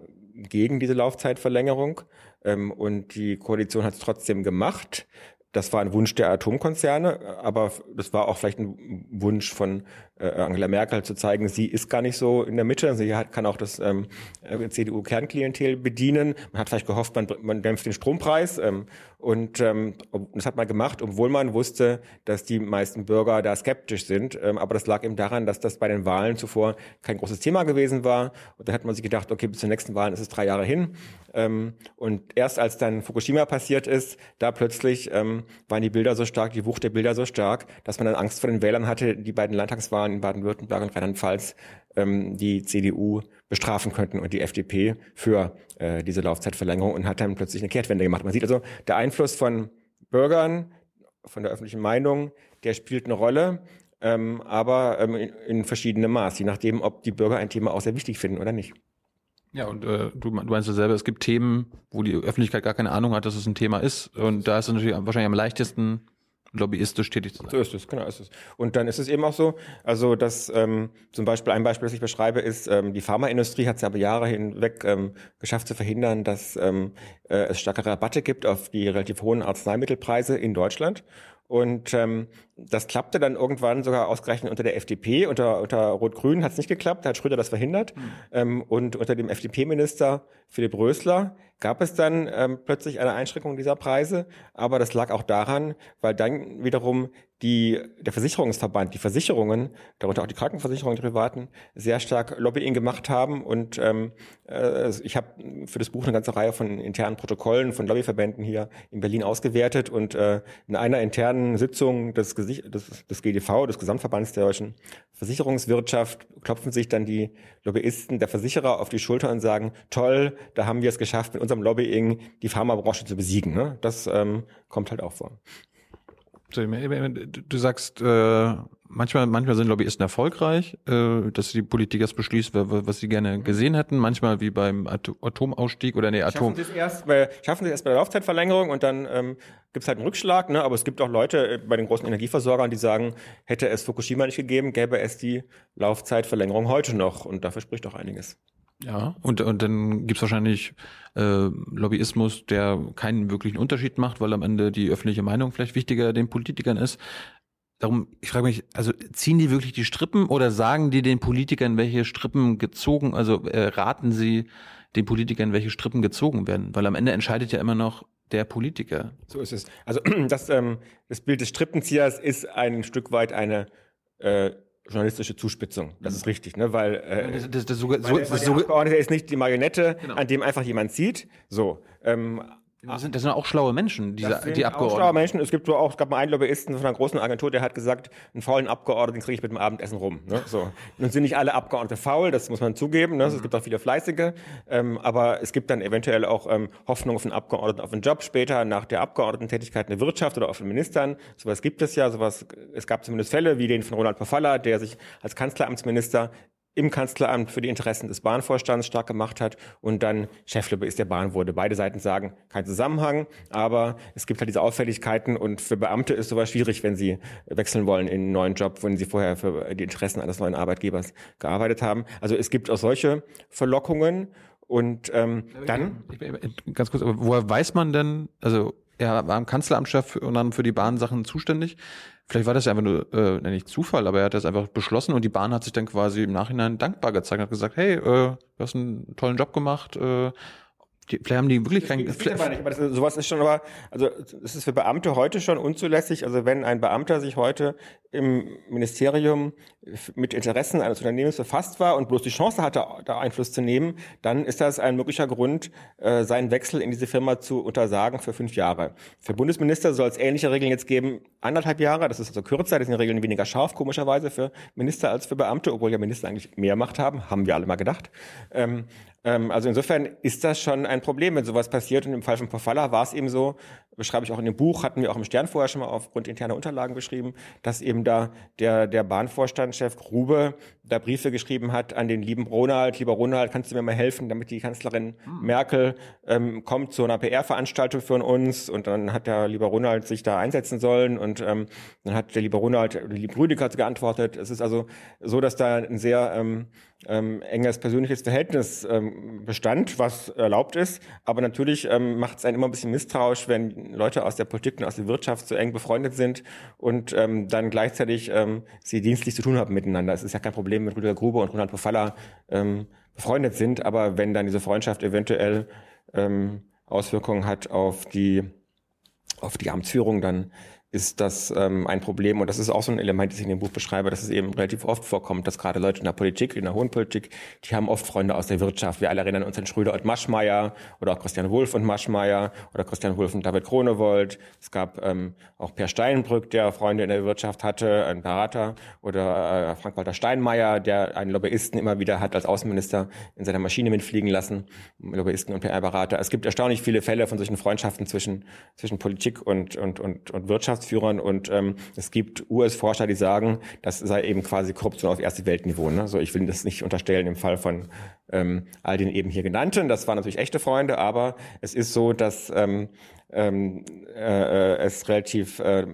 gegen diese Laufzeitverlängerung. Ähm, und die Koalition hat es trotzdem gemacht. Das war ein Wunsch der Atomkonzerne, aber das war auch vielleicht ein Wunsch von Angela Merkel zu zeigen, sie ist gar nicht so in der Mitte. Sie hat, kann auch das ähm, äh, CDU-Kernklientel bedienen. Man hat vielleicht gehofft, man, man dämpft den Strompreis. Ähm, und ähm, das hat man gemacht, obwohl man wusste, dass die meisten Bürger da skeptisch sind. Ähm, aber das lag eben daran, dass das bei den Wahlen zuvor kein großes Thema gewesen war. Und da hat man sich gedacht, okay, bis zur nächsten Wahlen ist es drei Jahre hin. Ähm, und erst als dann Fukushima passiert ist, da plötzlich ähm, waren die Bilder so stark, die Wucht der Bilder so stark, dass man dann Angst vor den Wählern hatte, die beiden Landtagswahlen in Baden-Württemberg und Rheinland-Pfalz ähm, die CDU bestrafen könnten und die FDP für äh, diese Laufzeitverlängerung und hat dann plötzlich eine Kehrtwende gemacht. Man sieht also, der Einfluss von Bürgern, von der öffentlichen Meinung, der spielt eine Rolle, ähm, aber ähm, in, in verschiedenem Maß, je nachdem, ob die Bürger ein Thema auch sehr wichtig finden oder nicht. Ja, und äh, du, du meinst ja selber, es gibt Themen, wo die Öffentlichkeit gar keine Ahnung hat, dass es ein Thema ist. Und da ist es natürlich wahrscheinlich am leichtesten, lobbyistisch tätig zu sein. So ist es, genau ist es. Und dann ist es eben auch so, also dass ähm, zum Beispiel ein Beispiel, das ich beschreibe, ist, ähm, die Pharmaindustrie hat es ja aber Jahre hinweg ähm, geschafft zu verhindern, dass ähm, äh, es starke Rabatte gibt auf die relativ hohen Arzneimittelpreise in Deutschland. Und ähm, das klappte dann irgendwann sogar ausgerechnet unter der FDP. Unter, unter Rot-Grün hat es nicht geklappt, da hat Schröder das verhindert. Mhm. Ähm, und unter dem FDP-Minister Philipp Rösler gab es dann ähm, plötzlich eine Einschränkung dieser Preise. Aber das lag auch daran, weil dann wiederum die, der Versicherungsverband, die Versicherungen, darunter auch die Krankenversicherungen, die privaten, sehr stark Lobbying gemacht haben. Und ähm, äh, ich habe für das Buch eine ganze Reihe von internen Protokollen von Lobbyverbänden hier in Berlin ausgewertet. Und äh, in einer internen Sitzung des, des, des GDV, des Gesamtverbands der deutschen Versicherungswirtschaft, klopfen sich dann die Lobbyisten der Versicherer auf die Schulter und sagen, toll, da haben wir es geschafft, mit unserem Lobbying die Pharmabranche zu besiegen. Ne? Das ähm, kommt halt auch vor. Du sagst, äh, manchmal, manchmal sind Lobbyisten erfolgreich, äh, dass die Politik das beschließt, was sie gerne mhm. gesehen hätten. Manchmal wie beim Atomausstieg oder nee, Atom. Schaffen sie es erst bei, schaffen sie erst bei der Laufzeitverlängerung und dann ähm, gibt es halt einen Rückschlag. Ne? Aber es gibt auch Leute äh, bei den großen Energieversorgern, die sagen, hätte es Fukushima nicht gegeben, gäbe es die Laufzeitverlängerung heute noch. Und dafür spricht auch einiges. Ja, und, und dann gibt's wahrscheinlich äh, Lobbyismus, der keinen wirklichen Unterschied macht, weil am Ende die öffentliche Meinung vielleicht wichtiger den Politikern ist. Darum, ich frage mich, also ziehen die wirklich die Strippen oder sagen die den Politikern, welche Strippen gezogen, also äh, raten sie den Politikern, welche Strippen gezogen werden? Weil am Ende entscheidet ja immer noch der Politiker. So ist es. Also das, ähm, das Bild des Strippenziehers ist ein Stück weit eine äh, journalistische Zuspitzung. Das ist richtig, ne? Weil, äh, das, das, das sogar, so, das so, Abgeordnete ist nicht die Marionette, genau. an dem einfach jemand sieht. So. Ähm, das sind, das sind auch schlaue Menschen, diese, das sind die Abgeordneten. Auch schlaue Menschen. Es gibt so auch, es gab mal einen Lobbyisten von einer großen Agentur, der hat gesagt, einen faulen Abgeordneten kriege ich mit dem Abendessen rum. Ne? So. Nun sind nicht alle Abgeordnete faul, das muss man zugeben. Ne? Mhm. Es gibt auch viele fleißige, ähm, aber es gibt dann eventuell auch ähm, Hoffnung auf einen Abgeordneten auf einen Job später nach der Abgeordnetentätigkeit in der Wirtschaft oder auf den Ministern. Sowas gibt es ja. Sowas. Es gab zumindest Fälle wie den von Ronald Pofalla, der sich als Kanzleramtsminister im Kanzleramt für die Interessen des Bahnvorstands stark gemacht hat und dann Cheflobbyist der Bahn wurde. Beide Seiten sagen, kein Zusammenhang, aber es gibt halt diese Auffälligkeiten und für Beamte ist sowas schwierig, wenn sie wechseln wollen in einen neuen Job, wenn sie vorher für die Interessen eines neuen Arbeitgebers gearbeitet haben. Also es gibt auch solche Verlockungen und ähm, dann... Ganz kurz, woher weiß man denn, also er war im Kanzleramtschef und dann für die Bahnsachen zuständig. Vielleicht war das ja einfach nur, äh, nicht Zufall, aber er hat das einfach beschlossen und die Bahn hat sich dann quasi im Nachhinein dankbar gezeigt und hat gesagt, hey, äh, du hast einen tollen Job gemacht, äh, Vielleicht haben die wirklich kein. Das geht aber das, sowas ist schon aber, also es ist für Beamte heute schon unzulässig. Also wenn ein Beamter sich heute im Ministerium mit Interessen eines Unternehmens befasst war und bloß die Chance hatte, da Einfluss zu nehmen, dann ist das ein möglicher Grund, äh, seinen Wechsel in diese Firma zu untersagen für fünf Jahre. Für Bundesminister soll es ähnliche Regeln jetzt geben, anderthalb Jahre. Das ist also kürzer, das sind Regeln weniger scharf, komischerweise für Minister als für Beamte, obwohl ja Minister eigentlich mehr Macht haben, haben wir alle mal gedacht. Ähm, also insofern ist das schon ein Problem, wenn sowas passiert. Und im Fall von Pofalla war es eben so, beschreibe ich auch in dem Buch, hatten wir auch im Stern vorher schon mal aufgrund interner Unterlagen beschrieben, dass eben da der, der Bahnvorstandschef Grube da Briefe geschrieben hat an den lieben Ronald, lieber Ronald, kannst du mir mal helfen, damit die Kanzlerin hm. Merkel ähm, kommt zu einer PR-Veranstaltung für uns und dann hat der lieber Ronald sich da einsetzen sollen und ähm, dann hat der lieber Ronald, der liebe Rüdiger geantwortet. Es ist also so, dass da ein sehr ähm, ähm, enges persönliches Verhältnis ähm, bestand, was erlaubt ist. Aber natürlich ähm, macht es einen immer ein bisschen misstrauisch, wenn Leute aus der Politik und aus der Wirtschaft so eng befreundet sind und ähm, dann gleichzeitig ähm, sie dienstlich zu tun haben miteinander. Es ist ja kein Problem, wenn Rüdiger Grube und Ronald Pofalla ähm, befreundet sind, aber wenn dann diese Freundschaft eventuell ähm, Auswirkungen hat auf die auf die Amtsführung, dann ist das ähm, ein Problem. Und das ist auch so ein Element, das ich in dem Buch beschreibe, dass es eben relativ oft vorkommt, dass gerade Leute in der Politik, in der hohen Politik, die haben oft Freunde aus der Wirtschaft. Wir alle erinnern uns an Schröder und Maschmeyer oder auch Christian Wulff und Maschmeyer oder Christian Wulff und David Kronewold. Es gab ähm, auch Per Steinbrück, der Freunde in der Wirtschaft hatte, ein Berater oder äh, Frank-Walter Steinmeier, der einen Lobbyisten immer wieder hat als Außenminister in seiner Maschine mitfliegen lassen, Lobbyisten und PR-Berater. Es gibt erstaunlich viele Fälle von solchen Freundschaften zwischen, zwischen Politik und, und, und, und Wirtschaft. Wirtschaftsführern und ähm, es gibt US-Forscher, die sagen, das sei eben quasi Korruption auf erste Weltniveau. Ne? So, ich will das nicht unterstellen im Fall von ähm, all den eben hier genannten. Das waren natürlich echte Freunde, aber es ist so, dass ähm, ähm, äh, es relativ äh,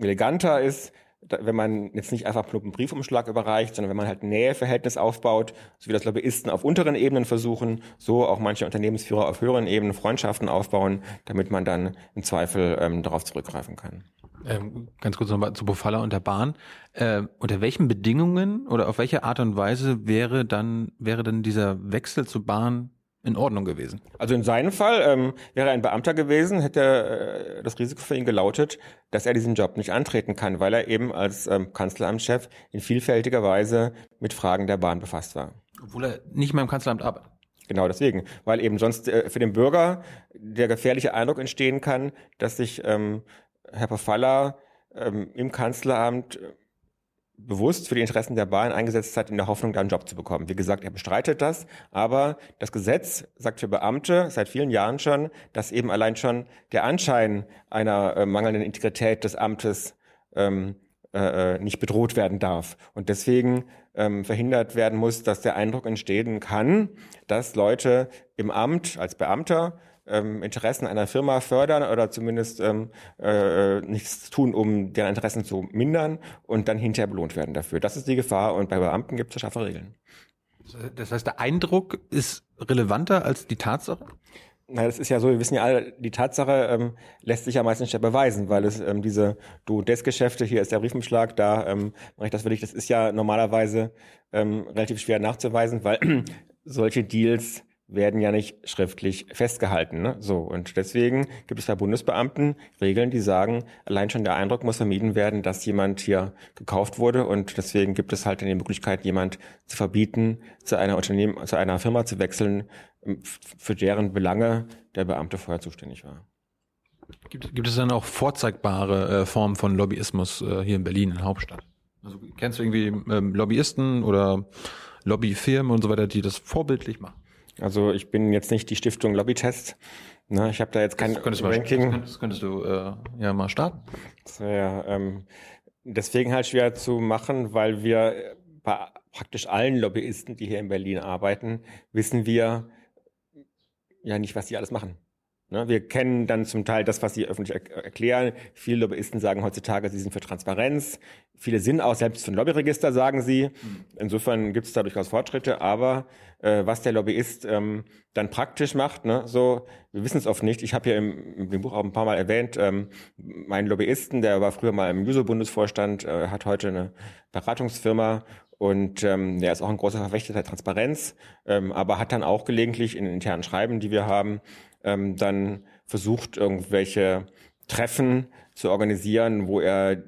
eleganter ist, wenn man jetzt nicht einfach nur einen Briefumschlag überreicht, sondern wenn man halt ein Näheverhältnis aufbaut, so wie das Lobbyisten auf unteren Ebenen versuchen, so auch manche Unternehmensführer auf höheren Ebenen Freundschaften aufbauen, damit man dann im Zweifel ähm, darauf zurückgreifen kann. Ähm, ganz kurz nochmal zu Bofalla und der Bahn. Äh, unter welchen Bedingungen oder auf welche Art und Weise wäre dann, wäre dann dieser Wechsel zur Bahn in Ordnung gewesen? Also in seinem Fall ähm, wäre er ein Beamter gewesen, hätte äh, das Risiko für ihn gelautet, dass er diesen Job nicht antreten kann, weil er eben als ähm, Kanzleramtschef in vielfältiger Weise mit Fragen der Bahn befasst war. Obwohl er nicht mehr im Kanzleramt arbeitet. Genau deswegen, weil eben sonst äh, für den Bürger der gefährliche Eindruck entstehen kann, dass sich ähm, Herr Pofalla ähm, im Kanzleramt äh, bewusst für die Interessen der Bahn eingesetzt hat, in der Hoffnung, da einen Job zu bekommen. Wie gesagt, er bestreitet das, aber das Gesetz sagt für Beamte seit vielen Jahren schon, dass eben allein schon der Anschein einer äh, mangelnden Integrität des Amtes ähm, äh, äh nicht bedroht werden darf. Und deswegen ähm, verhindert werden muss, dass der Eindruck entstehen kann, dass Leute im Amt als Beamter ähm, Interessen einer Firma fördern oder zumindest ähm, äh, nichts tun, um deren Interessen zu mindern und dann hinterher belohnt werden dafür. Das ist die Gefahr und bei Beamten gibt es scharfe Regeln. Das heißt, der Eindruck ist relevanter als die Tatsache? Na, das ist ja so, wir wissen ja alle, die Tatsache ähm, lässt sich ja meistens nicht beweisen, weil es ähm, diese Du-Des-Geschäfte, hier ist der Briefumschlag, da ähm, mache ich das wirklich, das ist ja normalerweise ähm, relativ schwer nachzuweisen, weil solche Deals werden ja nicht schriftlich festgehalten. Ne? So und deswegen gibt es bei Bundesbeamten Regeln, die sagen, allein schon der Eindruck muss vermieden werden, dass jemand hier gekauft wurde und deswegen gibt es halt die Möglichkeit, jemand zu verbieten, zu einer Unternehmen, zu einer Firma zu wechseln, ähm, für deren Belange der Beamte vorher zuständig war. Gibt, gibt es dann auch vorzeigbare äh, Formen von Lobbyismus äh, hier in Berlin, in der Hauptstadt? Also kennst du irgendwie ähm, Lobbyisten oder Lobbyfirmen und so weiter, die das vorbildlich machen? Also ich bin jetzt nicht die Stiftung Lobbytest. Ne, ich habe da jetzt kein das Ranking. Mal, das könntest, du äh, ja mal starten. Das ja, ähm, deswegen halt schwer zu machen, weil wir bei praktisch allen Lobbyisten, die hier in Berlin arbeiten, wissen wir ja nicht, was die alles machen. Ne? Wir kennen dann zum Teil das, was sie öffentlich erklären. Viele Lobbyisten sagen heutzutage, sie sind für Transparenz. Viele sind auch selbst für ein Lobbyregister, sagen sie. Insofern gibt es da durchaus Fortschritte. Aber äh, was der Lobbyist ähm, dann praktisch macht, ne, so, wir wissen es oft nicht. Ich habe ja im, im, Buch auch ein paar Mal erwähnt, ähm, meinen Lobbyisten, der war früher mal im Juso-Bundesvorstand, äh, hat heute eine Beratungsfirma und ähm, der ist auch ein großer Verfechter der Transparenz, ähm, aber hat dann auch gelegentlich in internen Schreiben, die wir haben, ähm, dann versucht, irgendwelche Treffen zu organisieren, wo er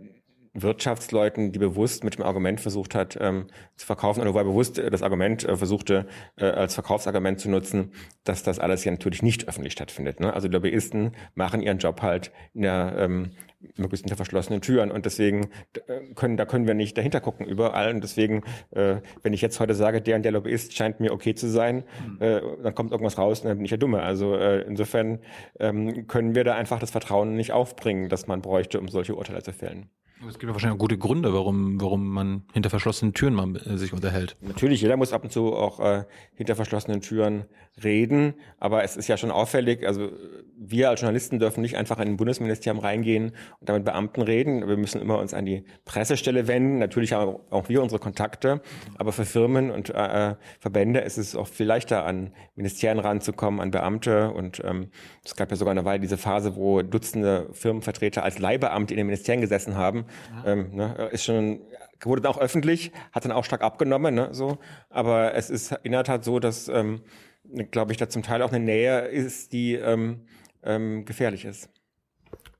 Wirtschaftsleuten, die bewusst mit dem Argument versucht hat ähm, zu verkaufen oder wo er bewusst das Argument äh, versuchte äh, als Verkaufsargument zu nutzen, dass das alles ja natürlich nicht öffentlich stattfindet. Ne? Also Lobbyisten machen ihren Job halt in der ähm, möglichst hinter verschlossenen Türen und deswegen äh, können da können wir nicht dahinter gucken überall und deswegen äh, wenn ich jetzt heute sage der und der Lobbyist scheint mir okay zu sein mhm. äh, dann kommt irgendwas raus und dann bin ich ja dumme also äh, insofern ähm, können wir da einfach das Vertrauen nicht aufbringen das man bräuchte um solche Urteile zu fällen es gibt ja wahrscheinlich auch gute Gründe, warum, warum man hinter verschlossenen Türen mal äh, sich unterhält. Natürlich, jeder muss ab und zu auch äh, hinter verschlossenen Türen reden, aber es ist ja schon auffällig, also wir als Journalisten dürfen nicht einfach in ein Bundesministerium reingehen und damit Beamten reden. Wir müssen immer uns an die Pressestelle wenden. Natürlich haben auch wir unsere Kontakte, aber für Firmen und äh, äh, Verbände ist es auch viel leichter, an Ministerien ranzukommen, an Beamte. Und ähm, es gab ja sogar eine Weile diese Phase, wo Dutzende Firmenvertreter als Leihbeamte in den Ministerien gesessen haben. Ja. Ähm, ne, ist schon wurde dann auch öffentlich, hat dann auch stark abgenommen, ne, so. Aber es ist in der Tat so, dass ähm, glaube ich, da zum Teil auch eine Nähe ist, die ähm, ähm, gefährlich ist.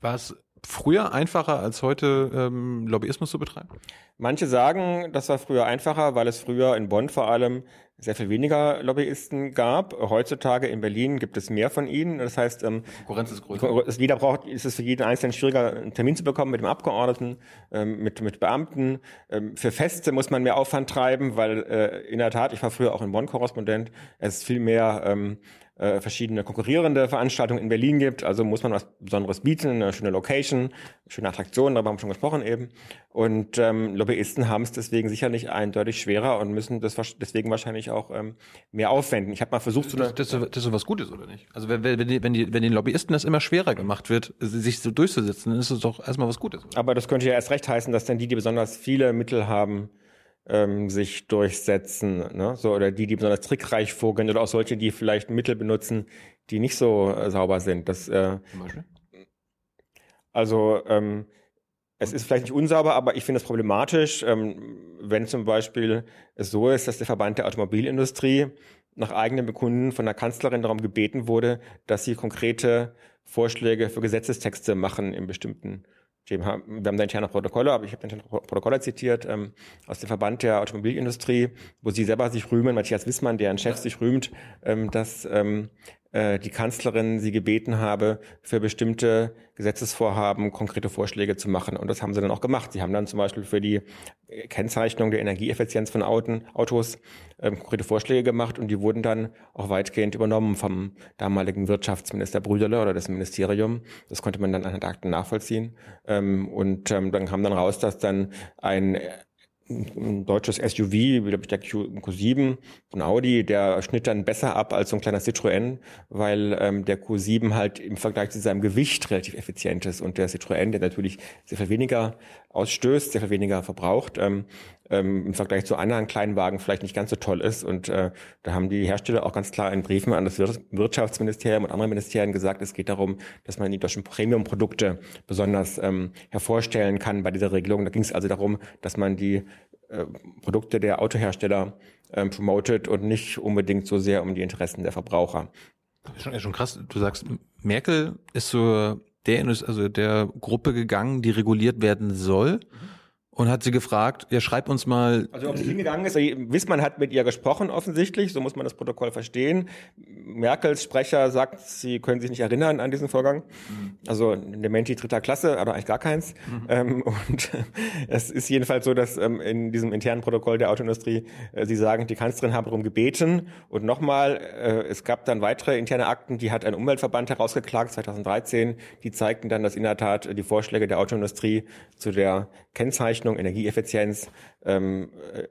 War es früher einfacher als heute ähm, Lobbyismus zu betreiben? Manche sagen, das war früher einfacher, weil es früher in Bonn vor allem sehr viel weniger Lobbyisten gab. Heutzutage in Berlin gibt es mehr von ihnen. Das heißt, ähm, Konkurrenz ist größer. Jeder braucht, ist es für jeden Einzelnen schwieriger, einen Termin zu bekommen mit dem Abgeordneten, ähm, mit, mit Beamten. Ähm, für Feste muss man mehr Aufwand treiben, weil äh, in der Tat, ich war früher auch in Bonn Korrespondent, es ist viel mehr ähm, äh, verschiedene konkurrierende Veranstaltungen in Berlin gibt. Also muss man was Besonderes bieten, eine schöne Location, schöne Attraktionen, darüber haben wir schon gesprochen eben. Und ähm, Lobbyisten haben es deswegen sicherlich eindeutig schwerer und müssen das deswegen wahrscheinlich auch ähm, mehr aufwenden. Ich habe mal versucht, so das, das, das ist so was Gutes oder nicht? Also wenn, wenn, die, wenn, die, wenn den Lobbyisten das immer schwerer gemacht wird, sich so durchzusetzen, dann ist es doch erstmal was Gutes. Oder? Aber das könnte ja erst recht heißen, dass dann die, die besonders viele Mittel haben, ähm, sich durchsetzen, ne? so oder die, die besonders trickreich vorgehen oder auch solche, die vielleicht Mittel benutzen, die nicht so äh, sauber sind. Das, äh? Also ähm, es ist vielleicht nicht unsauber, aber ich finde es problematisch, ähm, wenn zum Beispiel es so ist, dass der Verband der Automobilindustrie nach eigenem Bekunden von der Kanzlerin darum gebeten wurde, dass sie konkrete Vorschläge für Gesetzestexte machen in bestimmten wir haben da interne Protokolle, aber ich habe interne Protokolle zitiert ähm, aus dem Verband der Automobilindustrie, wo sie selber sich rühmen, Matthias Wissmann, deren Chef sich rühmt, ähm, dass ähm, äh, die Kanzlerin sie gebeten habe, für bestimmte Gesetzesvorhaben konkrete Vorschläge zu machen. Und das haben sie dann auch gemacht. Sie haben dann zum Beispiel für die Kennzeichnung der Energieeffizienz von Autos, Autos ähm, konkrete Vorschläge gemacht und die wurden dann auch weitgehend übernommen vom damaligen Wirtschaftsminister Brüderle oder das Ministerium. Das konnte man dann an den Akten nachvollziehen. Ähm, und ähm, dann kam dann raus, dass dann ein ein deutsches SUV, wie ich der Q, Q7 von Audi, der schnitt dann besser ab als so ein kleiner Citroën, weil ähm, der Q7 halt im Vergleich zu seinem Gewicht relativ effizient ist und der Citroën, der natürlich sehr viel weniger ausstößt, sehr viel weniger verbraucht, ähm, ähm, im Vergleich zu anderen kleinen Wagen vielleicht nicht ganz so toll ist. Und äh, da haben die Hersteller auch ganz klar in Briefen an das Wirtschaftsministerium und andere Ministerien gesagt, es geht darum, dass man die deutschen Premium-Produkte besonders ähm, hervorstellen kann bei dieser Regelung. Da ging es also darum, dass man die äh, Produkte der Autohersteller ähm, promotet und nicht unbedingt so sehr um die Interessen der Verbraucher. Schon, schon krass. Du sagst, Merkel ist so der, also der Gruppe gegangen, die reguliert werden soll. Mhm und hat sie gefragt, ja, schreib uns mal. Also ob sie hingegangen ist, Wissmann hat mit ihr gesprochen offensichtlich, so muss man das Protokoll verstehen. Merkels Sprecher sagt, sie können sich nicht erinnern an diesen Vorgang. Mhm. Also Dementi dritter Klasse, aber eigentlich gar keins. Mhm. Ähm, und es ist jedenfalls so, dass ähm, in diesem internen Protokoll der Autoindustrie äh, sie sagen, die Kanzlerin habe darum gebeten. Und nochmal, äh, es gab dann weitere interne Akten, die hat ein Umweltverband herausgeklagt 2013, die zeigten dann, dass in der Tat die Vorschläge der Autoindustrie zu der Kennzeichnung, Energieeffizienz ähm, äh,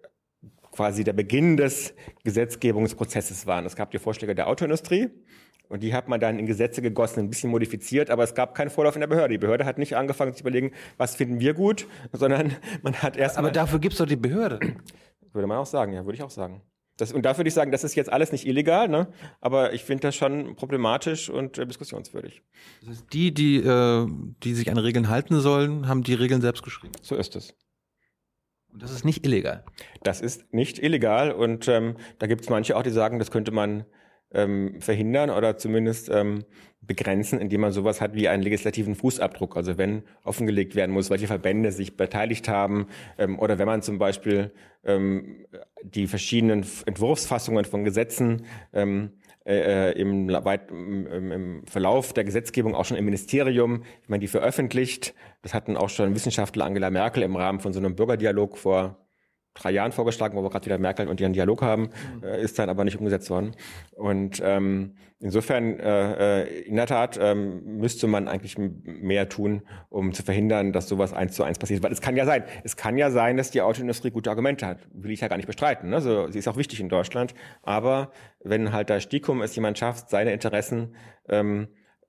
quasi der Beginn des Gesetzgebungsprozesses waren. Es gab die Vorschläge der Autoindustrie, Und die hat man dann in Gesetze gegossen, ein bisschen modifiziert, aber es gab keinen Vorlauf in der Behörde. Die Behörde hat nicht angefangen zu überlegen, was finden wir gut, sondern man hat erst. Aber dafür gibt's doch die Behörde. Würde man auch sagen, ja, würde ich auch sagen. Das, und da würde ich sagen, das ist jetzt alles nicht illegal, ne? aber ich finde das schon problematisch und äh, diskussionswürdig. Das heißt, die, die, äh, die sich an Regeln halten sollen, haben die Regeln selbst geschrieben. So ist es. Und das ist nicht illegal. Das ist nicht illegal und ähm, da gibt es manche auch, die sagen, das könnte man ähm, verhindern oder zumindest ähm, begrenzen, indem man sowas hat wie einen legislativen Fußabdruck. Also wenn offengelegt werden muss, welche Verbände sich beteiligt haben ähm, oder wenn man zum Beispiel ähm, die verschiedenen Entwurfsfassungen von Gesetzen ähm, äh, im, weit, im, im Verlauf der Gesetzgebung auch schon im Ministerium, wenn man die veröffentlicht. Das hatten auch schon Wissenschaftler Angela Merkel im Rahmen von so einem Bürgerdialog vor drei Jahren vorgeschlagen, wo wir gerade wieder Merkel und ihren Dialog haben, mhm. äh, ist dann aber nicht umgesetzt worden. Und ähm, insofern, äh, äh, in der Tat, ähm, müsste man eigentlich mehr tun, um zu verhindern, dass sowas eins zu eins passiert. Weil es kann ja sein, es kann ja sein, dass die Autoindustrie gute Argumente hat. Will ich ja gar nicht bestreiten. Ne? Also, sie ist auch wichtig in Deutschland. Aber wenn halt da Stikum es jemand schafft, seine Interessen ähm,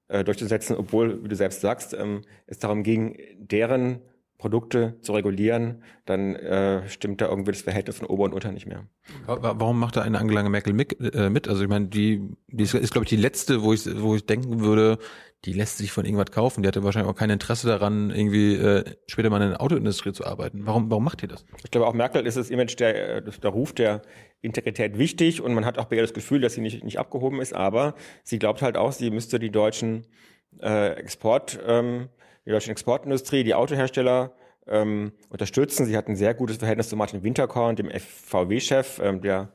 äh, durchzusetzen, obwohl, wie du selbst sagst, ähm, es darum ging, deren Produkte zu regulieren, dann äh, stimmt da irgendwie das Verhältnis von Ober und Unter nicht mehr. Warum macht da eine Angela Merkel mit? Äh, mit? Also ich meine, die, die ist, ist glaube ich die letzte, wo ich, wo ich denken würde, die lässt sich von irgendwas kaufen. Die hatte wahrscheinlich auch kein Interesse daran, irgendwie äh, später mal in der Autoindustrie zu arbeiten. Warum, warum macht die das? Ich glaube, auch Merkel ist das Image, der, der Ruf der Integrität wichtig und man hat auch bei ihr das Gefühl, dass sie nicht, nicht abgehoben ist, aber sie glaubt halt auch, sie müsste die deutschen äh, Export ähm, die deutsche Exportindustrie, die Autohersteller ähm, unterstützen. Sie hatten ein sehr gutes Verhältnis zu Martin Winterkorn, dem FVW-Chef, ähm, der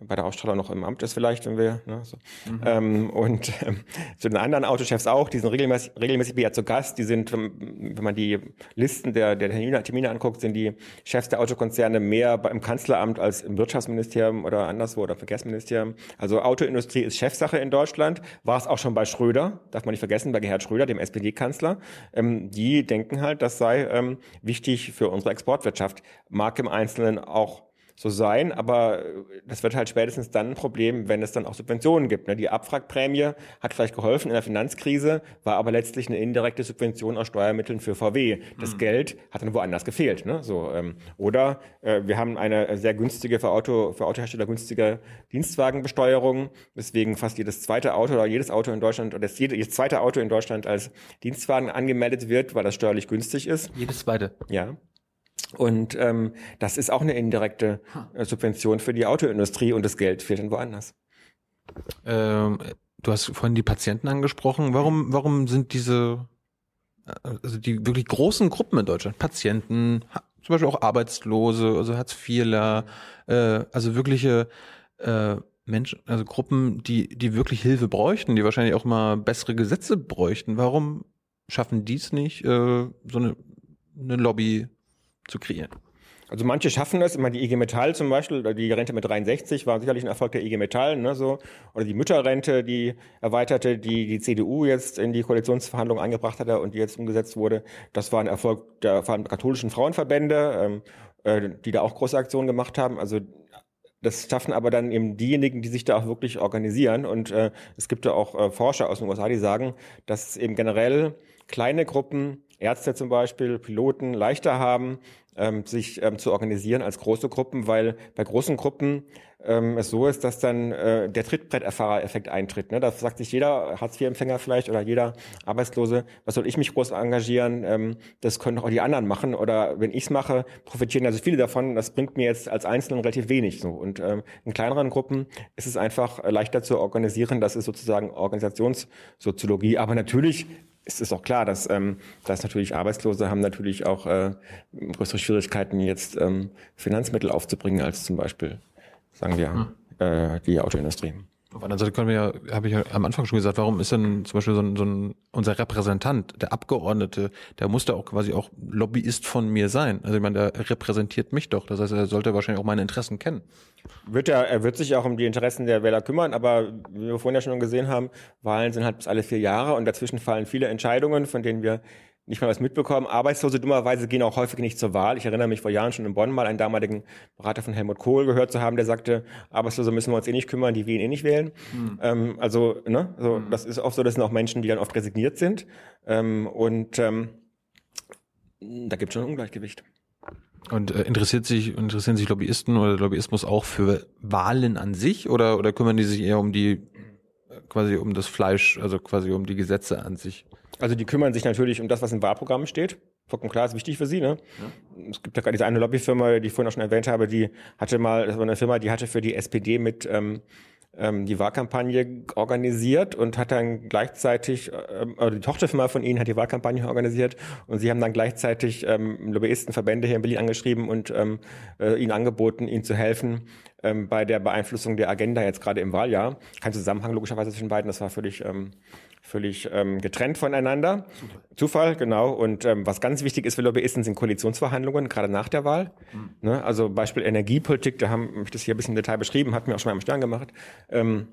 bei der Ausstrahlung noch im Amt ist vielleicht, wenn wir, ne, so. Mhm. Ähm, und ähm, zu den anderen Autochefs auch, die sind regelmäßig, regelmäßig wieder zu Gast, die sind, wenn man die Listen der, der Termine, Termine anguckt, sind die Chefs der Autokonzerne mehr im Kanzleramt als im Wirtschaftsministerium oder anderswo oder Verkehrsministerium. Also Autoindustrie ist Chefsache in Deutschland, war es auch schon bei Schröder, darf man nicht vergessen, bei Gerhard Schröder, dem SPD-Kanzler. Ähm, die denken halt, das sei ähm, wichtig für unsere Exportwirtschaft, mag im Einzelnen auch so sein, aber das wird halt spätestens dann ein Problem, wenn es dann auch Subventionen gibt. Ne? Die Abwrackprämie hat vielleicht geholfen in der Finanzkrise, war aber letztlich eine indirekte Subvention aus Steuermitteln für VW. Das mhm. Geld hat dann woanders gefehlt. Ne? So, ähm, oder äh, wir haben eine sehr günstige für, Auto, für Autohersteller günstige Dienstwagenbesteuerung, weswegen fast jedes zweite Auto oder jedes Auto in Deutschland oder jedes zweite Auto in Deutschland als Dienstwagen angemeldet wird, weil das steuerlich günstig ist. Jedes zweite. Ja. Und ähm, das ist auch eine indirekte äh, Subvention für die Autoindustrie und das Geld fehlt dann woanders. Ähm, du hast vorhin die Patienten angesprochen. Warum, warum sind diese, äh, also die wirklich großen Gruppen in Deutschland, Patienten, zum Beispiel auch Arbeitslose, also Hartz-IVler, äh, also wirkliche äh, Menschen, also Gruppen, die, die wirklich Hilfe bräuchten, die wahrscheinlich auch mal bessere Gesetze bräuchten. Warum schaffen die es nicht, äh, so eine, eine Lobby zu kreieren. Also manche schaffen das, immer die IG Metall zum Beispiel, die Rente mit 63 war sicherlich ein Erfolg der IG Metall, ne, so. Oder die Mütterrente, die erweiterte, die die CDU jetzt in die Koalitionsverhandlungen eingebracht hatte und die jetzt umgesetzt wurde. Das war ein Erfolg der katholischen Frauenverbände, ähm, äh, die da auch große Aktionen gemacht haben. Also das schaffen aber dann eben diejenigen, die sich da auch wirklich organisieren. Und äh, es gibt da auch äh, Forscher aus den USA, die sagen, dass eben generell kleine Gruppen Ärzte zum Beispiel, Piloten leichter haben, ähm, sich ähm, zu organisieren als große Gruppen, weil bei großen Gruppen ähm, es so ist, dass dann äh, der Trittbretterfahrer-Effekt eintritt. Ne? Da sagt sich jeder Hartz-IV-Empfänger vielleicht oder jeder Arbeitslose, was soll ich mich groß engagieren? Ähm, das können auch die anderen machen. Oder wenn ich es mache, profitieren also viele davon. Das bringt mir jetzt als Einzelnen relativ wenig. So. Und ähm, in kleineren Gruppen ist es einfach leichter zu organisieren. Das ist sozusagen Organisationssoziologie. Aber natürlich ist es auch klar, dass, ähm, dass natürlich Arbeitslose haben natürlich auch äh, größere Schwierigkeiten, jetzt ähm, Finanzmittel aufzubringen als zum Beispiel, sagen wir, hm. äh, die Autoindustrie. Auf der anderen Seite können wir ja, habe ich ja am Anfang schon gesagt, warum ist denn zum Beispiel so ein, so ein unser Repräsentant, der Abgeordnete, der muss da auch quasi auch Lobbyist von mir sein. Also ich meine, der repräsentiert mich doch. Das heißt, er sollte wahrscheinlich auch meine Interessen kennen. Wird er, er wird sich auch um die Interessen der Wähler kümmern, aber wie wir vorhin ja schon gesehen haben, Wahlen sind halt bis alle vier Jahre und dazwischen fallen viele Entscheidungen, von denen wir nicht mal was mitbekommen. Arbeitslose dummerweise gehen auch häufig nicht zur Wahl. Ich erinnere mich vor Jahren schon in Bonn mal einen damaligen Berater von Helmut Kohl gehört zu haben, der sagte, Arbeitslose müssen wir uns eh nicht kümmern, die wählen eh nicht wählen. Mhm. Ähm, also, ne, so, mhm. das ist oft so, das sind auch Menschen, die dann oft resigniert sind. Ähm, und ähm, da gibt es schon ein Ungleichgewicht. Und äh, interessiert sich, interessieren sich Lobbyisten oder Lobbyismus auch für Wahlen an sich oder, oder kümmern die sich eher um die, äh, quasi um das Fleisch, also quasi um die Gesetze an sich? Also die kümmern sich natürlich um das, was im Wahlprogramm steht. Vollkommen klar, ist wichtig für sie. Ne? Ja. Es gibt ja gerade diese eine Lobbyfirma, die ich vorhin auch schon erwähnt habe, die hatte mal, das war eine Firma, die hatte für die SPD mit ähm, ähm, die Wahlkampagne organisiert und hat dann gleichzeitig, ähm, oder die Tochterfirma von ihnen hat die Wahlkampagne organisiert und sie haben dann gleichzeitig ähm, Lobbyistenverbände hier in Berlin angeschrieben und ähm, äh, ihnen angeboten, ihnen zu helfen ähm, bei der Beeinflussung der Agenda jetzt gerade im Wahljahr. Kein Zusammenhang logischerweise zwischen beiden, das war völlig ähm, völlig ähm, getrennt voneinander. Zufall, Zufall genau. Und ähm, was ganz wichtig ist für Lobbyisten sind Koalitionsverhandlungen, gerade nach der Wahl. Mhm. Ne? Also Beispiel Energiepolitik, da haben ich das hier ein bisschen im Detail beschrieben, hat mir auch schon mal am Stern gemacht. Ähm,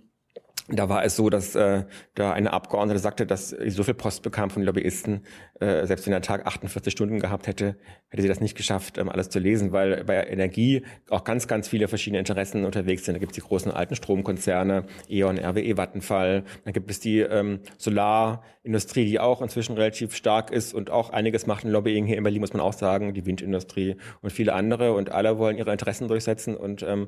da war es so, dass äh, da eine Abgeordnete sagte, dass sie so viel Post bekam von Lobbyisten, äh, selbst wenn der Tag 48 Stunden gehabt hätte, hätte sie das nicht geschafft, ähm, alles zu lesen, weil bei Energie auch ganz, ganz viele verschiedene Interessen unterwegs sind. Da gibt es die großen alten Stromkonzerne, E.ON, RWE, Vattenfall. Dann gibt es die ähm, Solarindustrie, die auch inzwischen relativ stark ist und auch einiges macht in Lobbying hier in Berlin, muss man auch sagen, die Windindustrie und viele andere. Und alle wollen ihre Interessen durchsetzen. Und ähm,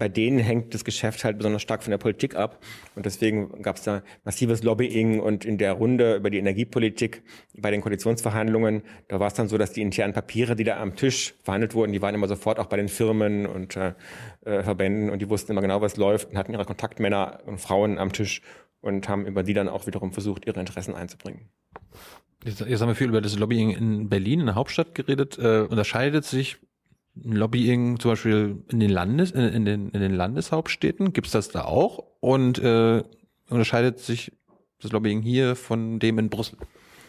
bei denen hängt das Geschäft halt besonders stark von der Politik ab. Und deswegen gab es da massives Lobbying und in der Runde über die Energiepolitik bei den Koalitionsverhandlungen, da war es dann so, dass die internen Papiere, die da am Tisch verhandelt wurden, die waren immer sofort auch bei den Firmen und äh, äh Verbänden und die wussten immer genau, was läuft und hatten ihre Kontaktmänner und Frauen am Tisch und haben über die dann auch wiederum versucht, ihre Interessen einzubringen. Jetzt, jetzt haben wir viel über das Lobbying in Berlin, in der Hauptstadt geredet. Äh, unterscheidet sich Lobbying zum Beispiel in den Landes, in, den, in den Landeshauptstädten, gibt's das da auch? Und äh, unterscheidet sich das Lobbying hier von dem in Brüssel?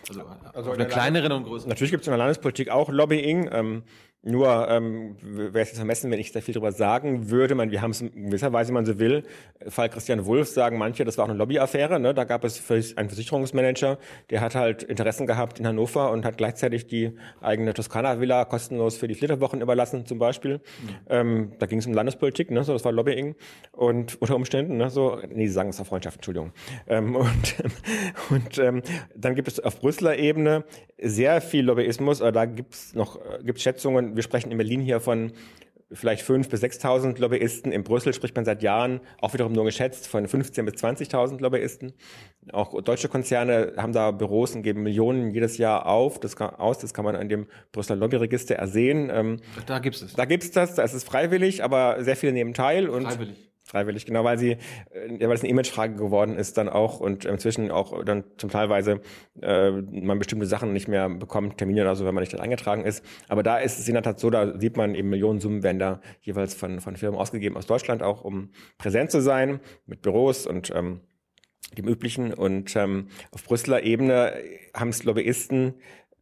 Also, also auf einer kleineren und größeren. Natürlich gibt es in der Landespolitik auch Lobbying. Ähm, nur ähm, wäre es jetzt vermessen, wenn ich sehr viel darüber sagen würde. Man, wir haben es in gewisser Weise, wenn man so will. Fall Christian Wulff sagen manche, das war auch eine Lobbyaffäre. Ne? Da gab es einen Versicherungsmanager, der hat halt Interessen gehabt in Hannover und hat gleichzeitig die eigene Toskana-Villa kostenlos für die Flitterwochen überlassen, zum Beispiel. Mhm. Ähm, da ging es um Landespolitik, ne? so, das war Lobbying und unter Umständen, ne? so, nee, sie sagen es auf Freundschaft, Entschuldigung. Ähm, und und ähm, dann gibt es auf Brüsseler Ebene sehr viel Lobbyismus, aber da gibt es noch gibt's Schätzungen, wir sprechen in Berlin hier von vielleicht 5.000 bis 6.000 Lobbyisten. In Brüssel spricht man seit Jahren auch wiederum nur geschätzt von 15.000 bis 20.000 Lobbyisten. Auch deutsche Konzerne haben da Büros und geben Millionen jedes Jahr auf, das kann, aus. Das kann man an dem Brüsseler Lobbyregister ersehen. Ähm, da gibt's es. Da gibt's das, da ist es freiwillig, aber sehr viele nehmen teil. Und freiwillig freiwillig, genau, weil sie, äh, weil es eine Imagefrage geworden ist dann auch und inzwischen auch dann zum Teilweise äh, man bestimmte Sachen nicht mehr bekommt, Termine oder so, wenn man nicht eingetragen ist. Aber da ist es in der Tat so, da sieht man eben Millionensummen werden da jeweils von, von Firmen ausgegeben aus Deutschland auch, um präsent zu sein mit Büros und ähm, dem üblichen. Und ähm, auf Brüsseler Ebene haben es Lobbyisten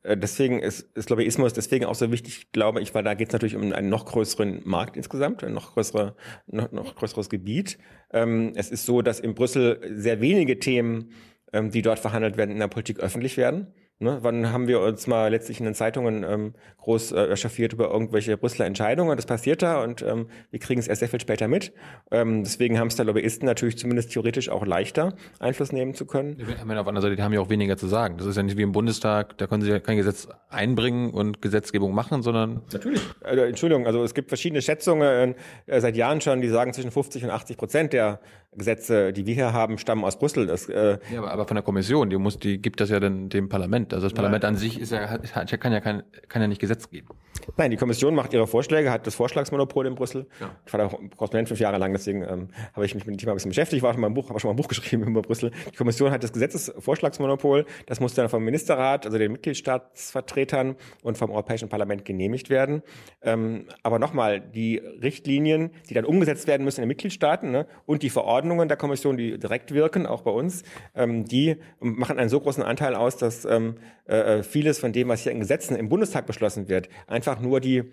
deswegen ist, ist Lobbyismus deswegen auch so wichtig, glaube ich, weil da geht es natürlich um einen noch größeren Markt insgesamt, ein noch, größere, noch, noch größeres Gebiet. Ähm, es ist so, dass in Brüssel sehr wenige Themen, ähm, die dort verhandelt werden, in der Politik öffentlich werden. Ne? Wann haben wir uns mal letztlich in den Zeitungen ähm, groß äh, echauffiert über irgendwelche Brüsseler Entscheidungen? Das passiert da und ähm, wir kriegen es erst sehr viel später mit. Ähm, deswegen haben es da Lobbyisten natürlich zumindest theoretisch auch leichter, Einfluss nehmen zu können. Ich meine, auf der anderen Seite, die haben ja auch weniger zu sagen. Das ist ja nicht wie im Bundestag, da können sie ja kein Gesetz einbringen und Gesetzgebung machen, sondern... Natürlich. Also, Entschuldigung, also es gibt verschiedene Schätzungen äh, seit Jahren schon, die sagen zwischen 50 und 80 Prozent der Gesetze, die wir hier haben, stammen aus Brüssel. Das, äh, ja, aber, aber von der Kommission, die muss, die gibt das ja dann dem Parlament. Also das Parlament Nein. an sich ist ja, kann ja kein, kann ja nicht Gesetz geben. Nein, die Kommission macht ihre Vorschläge, hat das Vorschlagsmonopol in Brüssel. Ja. Ich war da Korrespondent fünf Jahre lang, deswegen ähm, habe ich mich mit dem Thema ein bisschen beschäftigt, war schon mal ein Buch, habe schon mal ein Buch geschrieben über Brüssel. Die Kommission hat das Gesetzesvorschlagsmonopol, das muss dann vom Ministerrat, also den Mitgliedstaatsvertretern und vom Europäischen Parlament genehmigt werden. Ähm, aber nochmal, die Richtlinien, die dann umgesetzt werden müssen in den Mitgliedstaaten ne, und die Verordnungen der Kommission, die direkt wirken, auch bei uns, ähm, die machen einen so großen Anteil aus, dass ähm, äh, vieles von dem, was hier in Gesetzen im Bundestag beschlossen wird, einfach nur die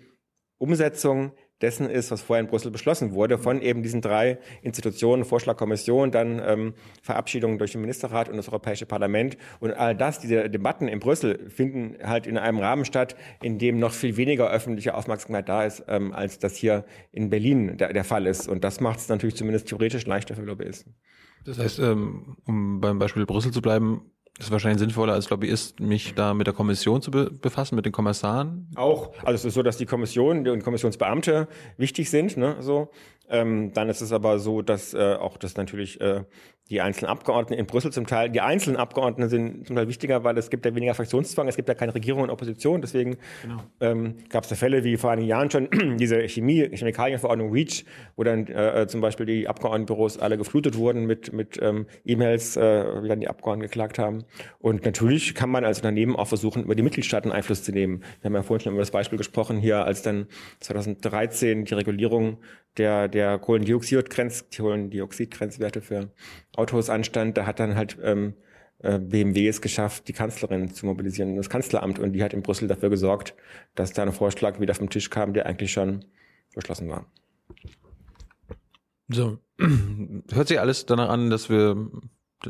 Umsetzung dessen ist, was vorher in Brüssel beschlossen wurde, von eben diesen drei Institutionen, Vorschlagkommission, dann ähm, Verabschiedung durch den Ministerrat und das Europäische Parlament. Und all das, diese Debatten in Brüssel, finden halt in einem Rahmen statt, in dem noch viel weniger öffentliche Aufmerksamkeit da ist, ähm, als das hier in Berlin der, der Fall ist. Und das macht es natürlich zumindest theoretisch leichter für Lobbyisten. Das heißt, ähm, um beim Beispiel Brüssel zu bleiben, ist wahrscheinlich sinnvoller als Lobbyist, mich da mit der Kommission zu be befassen, mit den Kommissaren. Auch, also es ist so, dass die Kommission und Kommissionsbeamte wichtig sind, ne, so. Ähm, dann ist es aber so, dass äh, auch das natürlich äh, die einzelnen Abgeordneten in Brüssel zum Teil, die einzelnen Abgeordneten sind zum Teil wichtiger, weil es gibt ja weniger Fraktionszwang, es gibt ja keine Regierung und Opposition. Deswegen genau. ähm, gab es ja Fälle wie vor einigen Jahren schon diese Chemie, Chemikalienverordnung REACH, wo dann äh, zum Beispiel die Abgeordnetenbüros alle geflutet wurden mit, mit ähm, E-Mails, äh, wie dann die Abgeordneten geklagt haben. Und natürlich kann man als Unternehmen auch versuchen, über die Mitgliedstaaten Einfluss zu nehmen. Wir haben ja vorhin schon über das Beispiel gesprochen hier, als dann 2013 die Regulierung der, der Kohlendioxidgrenz, Kohlendioxidgrenzwerte für Autos anstand, da hat dann halt ähm, äh, BMW es geschafft, die Kanzlerin zu mobilisieren, das Kanzleramt. Und die hat in Brüssel dafür gesorgt, dass da ein Vorschlag wieder vom Tisch kam, der eigentlich schon beschlossen war. So, hört sich alles danach an, dass wir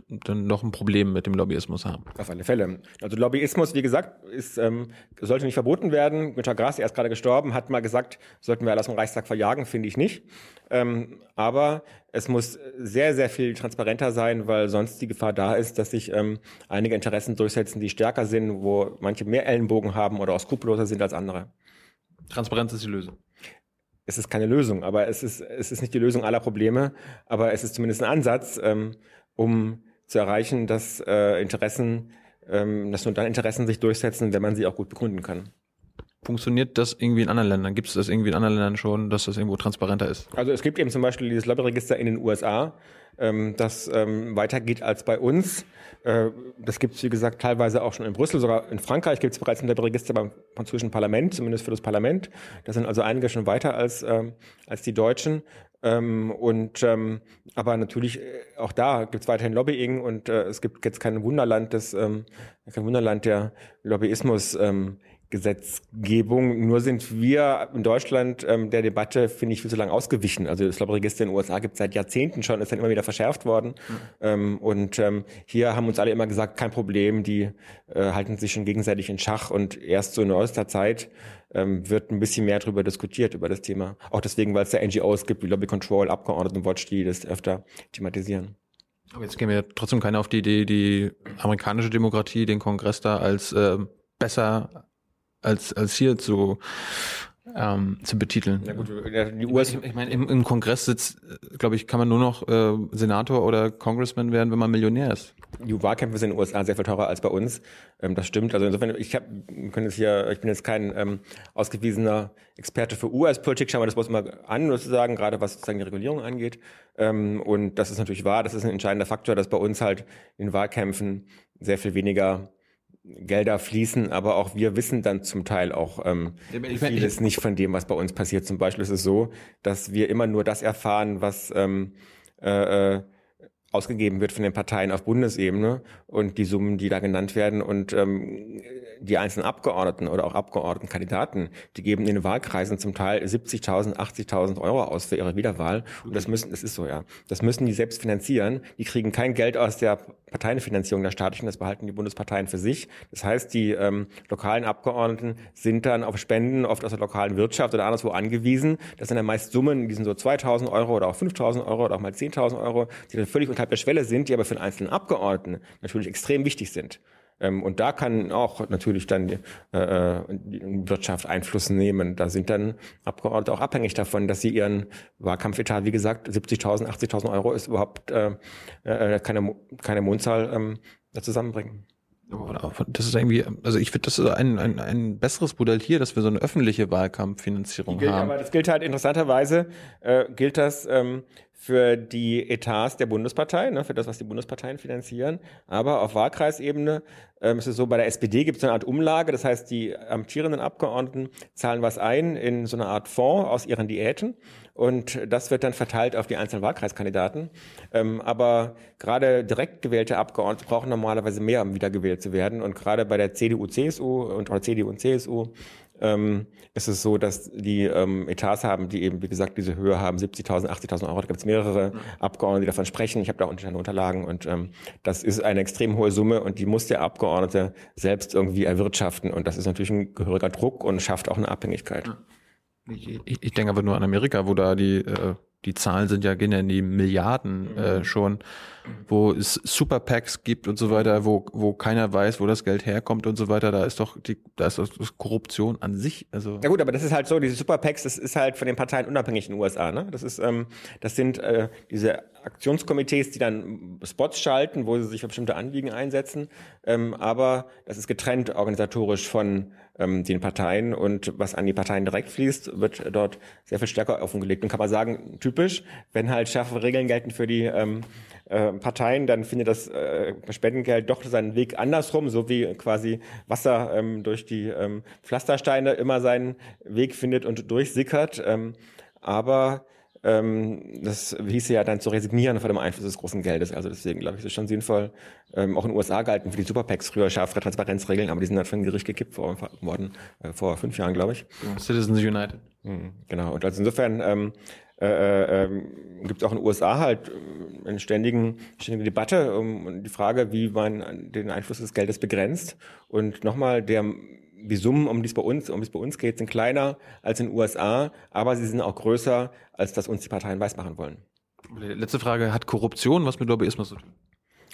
dann noch ein Problem mit dem Lobbyismus haben. Auf alle Fälle. Also Lobbyismus, wie gesagt, ist, ähm, sollte nicht verboten werden. Günter Grass, er ist gerade gestorben, hat mal gesagt, sollten wir alles im Reichstag verjagen, finde ich nicht. Ähm, aber es muss sehr, sehr viel transparenter sein, weil sonst die Gefahr da ist, dass sich ähm, einige Interessen durchsetzen, die stärker sind, wo manche mehr Ellenbogen haben oder auch skrupelloser sind als andere. Transparenz ist die Lösung es ist keine Lösung, aber es ist, es ist nicht die Lösung aller Probleme, aber es ist zumindest ein Ansatz, ähm, um zu erreichen, dass äh, Interessen, ähm, dass nur dann Interessen sich durchsetzen, wenn man sie auch gut begründen kann. Funktioniert das irgendwie in anderen Ländern? Gibt es das irgendwie in anderen Ländern schon, dass das irgendwo transparenter ist? Also es gibt eben zum Beispiel dieses Lobbyregister in den USA, ähm, das ähm, weitergeht als bei uns. Äh, das gibt es, wie gesagt, teilweise auch schon in Brüssel, sogar in Frankreich gibt es bereits ein Lobbyregister beim französischen Parlament, zumindest für das Parlament. Da sind also einige schon weiter als, ähm, als die Deutschen. Ähm, und ähm, aber natürlich äh, auch da gibt es weiterhin Lobbying und äh, es gibt jetzt kein Wunderland des ähm, kein Wunderland der Lobbyismus ähm, Gesetzgebung. Nur sind wir in Deutschland ähm, der Debatte, finde ich, viel zu lange ausgewichen. Also das Lobbyregister in den USA gibt es seit Jahrzehnten schon, ist dann immer wieder verschärft worden. Mhm. Ähm, und ähm, hier haben uns alle immer gesagt, kein Problem, die äh, halten sich schon gegenseitig in Schach. Und erst so in neuester Zeit ähm, wird ein bisschen mehr darüber diskutiert, über das Thema. Auch deswegen, weil es da NGOs gibt, wie Lobby Control, Abgeordnetenwatch, die das öfter thematisieren. Aber jetzt käme ja trotzdem keiner auf die Idee, die amerikanische Demokratie, den Kongress da als äh, besser als, als hier zu, ähm, zu betiteln. Ja gut, die US ich, ich meine, im, im Kongress sitzt, glaube ich, kann man nur noch äh, Senator oder Congressman werden, wenn man Millionär ist. Die Wahlkämpfe sind in den USA sehr viel teurer als bei uns. Ähm, das stimmt. Also insofern, ich hab, können jetzt hier, ich bin jetzt kein ähm, ausgewiesener Experte für US-Politik, schauen wir das bloß mal an, sozusagen, gerade was sozusagen die Regulierung angeht. Ähm, und das ist natürlich wahr, das ist ein entscheidender Faktor, dass bei uns halt in Wahlkämpfen sehr viel weniger Gelder fließen, aber auch wir wissen dann zum Teil auch ähm, vieles nicht von dem, was bei uns passiert. Zum Beispiel ist es so, dass wir immer nur das erfahren, was ähm, äh, äh ausgegeben wird von den Parteien auf Bundesebene und die Summen, die da genannt werden und ähm, die einzelnen Abgeordneten oder auch Abgeordnetenkandidaten, die geben in den Wahlkreisen zum Teil 70.000, 80.000 Euro aus für ihre Wiederwahl und das müssen, das ist so ja, das müssen die selbst finanzieren. Die kriegen kein Geld aus der Parteienfinanzierung der staatlichen, das behalten die Bundesparteien für sich. Das heißt, die ähm, lokalen Abgeordneten sind dann auf Spenden oft aus der lokalen Wirtschaft oder anderswo angewiesen. Das sind dann meist Summen, die sind so 2.000 Euro oder auch 5.000 Euro oder auch mal 10.000 Euro, die dann völlig unterhalb der Schwelle sind, die aber für einen einzelnen Abgeordneten natürlich extrem wichtig sind. Ähm, und da kann auch natürlich dann die, äh, die Wirtschaft Einfluss nehmen. Da sind dann Abgeordnete auch abhängig davon, dass sie ihren Wahlkampfetat, wie gesagt, 70.000, 80.000 Euro ist überhaupt äh, äh, keine, keine Mondzahl ähm, zusammenbringen. Das ist irgendwie, also ich finde, das ist ein, ein, ein besseres Modell hier, dass wir so eine öffentliche Wahlkampffinanzierung gilt, haben. Aber das gilt halt interessanterweise, äh, gilt das ähm, für die Etats der Bundespartei, ne, für das, was die Bundesparteien finanzieren. Aber auf Wahlkreisebene ähm, ist es so, bei der SPD gibt es eine Art Umlage, das heißt, die amtierenden Abgeordneten zahlen was ein in so eine Art Fonds aus ihren Diäten und das wird dann verteilt auf die einzelnen Wahlkreiskandidaten. Ähm, aber gerade direkt gewählte Abgeordnete brauchen normalerweise mehr, um wiedergewählt zu werden. Und gerade bei der CDU, CSU und oder CDU und CSU ähm, ist es so, dass die ähm, Etats haben, die eben, wie gesagt, diese Höhe haben, 70.000, 80.000 Euro. Da gibt es mehrere mhm. Abgeordnete, die davon sprechen. Ich habe da unterschiedliche Unterlagen und ähm, das ist eine extrem hohe Summe und die muss der Abgeordnete selbst irgendwie erwirtschaften und das ist natürlich ein gehöriger Druck und schafft auch eine Abhängigkeit. Ich, ich, ich denke aber nur an Amerika, wo da die äh, die Zahlen sind ja gehen ja in die Milliarden äh, mhm. schon, wo es Super PACs gibt und so weiter, wo wo keiner weiß, wo das Geld herkommt und so weiter. Da ist doch die, da ist das Korruption an sich. Also ja gut, aber das ist halt so, diese Super PACs, das ist halt von den Parteien unabhängig in den USA. Ne? Das ist, ähm, das sind äh, diese Aktionskomitees, die dann Spots schalten, wo sie sich für bestimmte Anliegen einsetzen. Ähm, aber das ist getrennt organisatorisch von ähm, den Parteien und was an die Parteien direkt fließt, wird dort sehr viel stärker offengelegt. Und kann man sagen, typisch, wenn halt schärfere Regeln gelten für die ähm, äh, Parteien, dann findet das äh, Spendengeld doch seinen Weg andersrum, so wie quasi Wasser ähm, durch die ähm, Pflastersteine immer seinen Weg findet und durchsickert. Ähm, aber ähm, das hieße ja dann zu resignieren vor dem Einfluss des großen Geldes. Also deswegen glaube ich, ist es schon sinnvoll. Ähm, auch in den USA galten für die Superpacks früher schärfere Transparenzregeln, aber die sind dann von Gericht gekippt worden, äh, vor fünf Jahren, glaube ich. Citizens United. Mhm, genau. Und also insofern ähm, äh, äh, gibt es auch in den USA halt äh, eine ständigen, ständige Debatte um die Frage, wie man den Einfluss des Geldes begrenzt. Und nochmal, der die Summen, um die es bei uns, um die es bei uns geht, sind kleiner als in den USA, aber sie sind auch größer, als das uns die Parteien weismachen wollen. Letzte Frage, hat Korruption was mit Lobbyismus zu tun?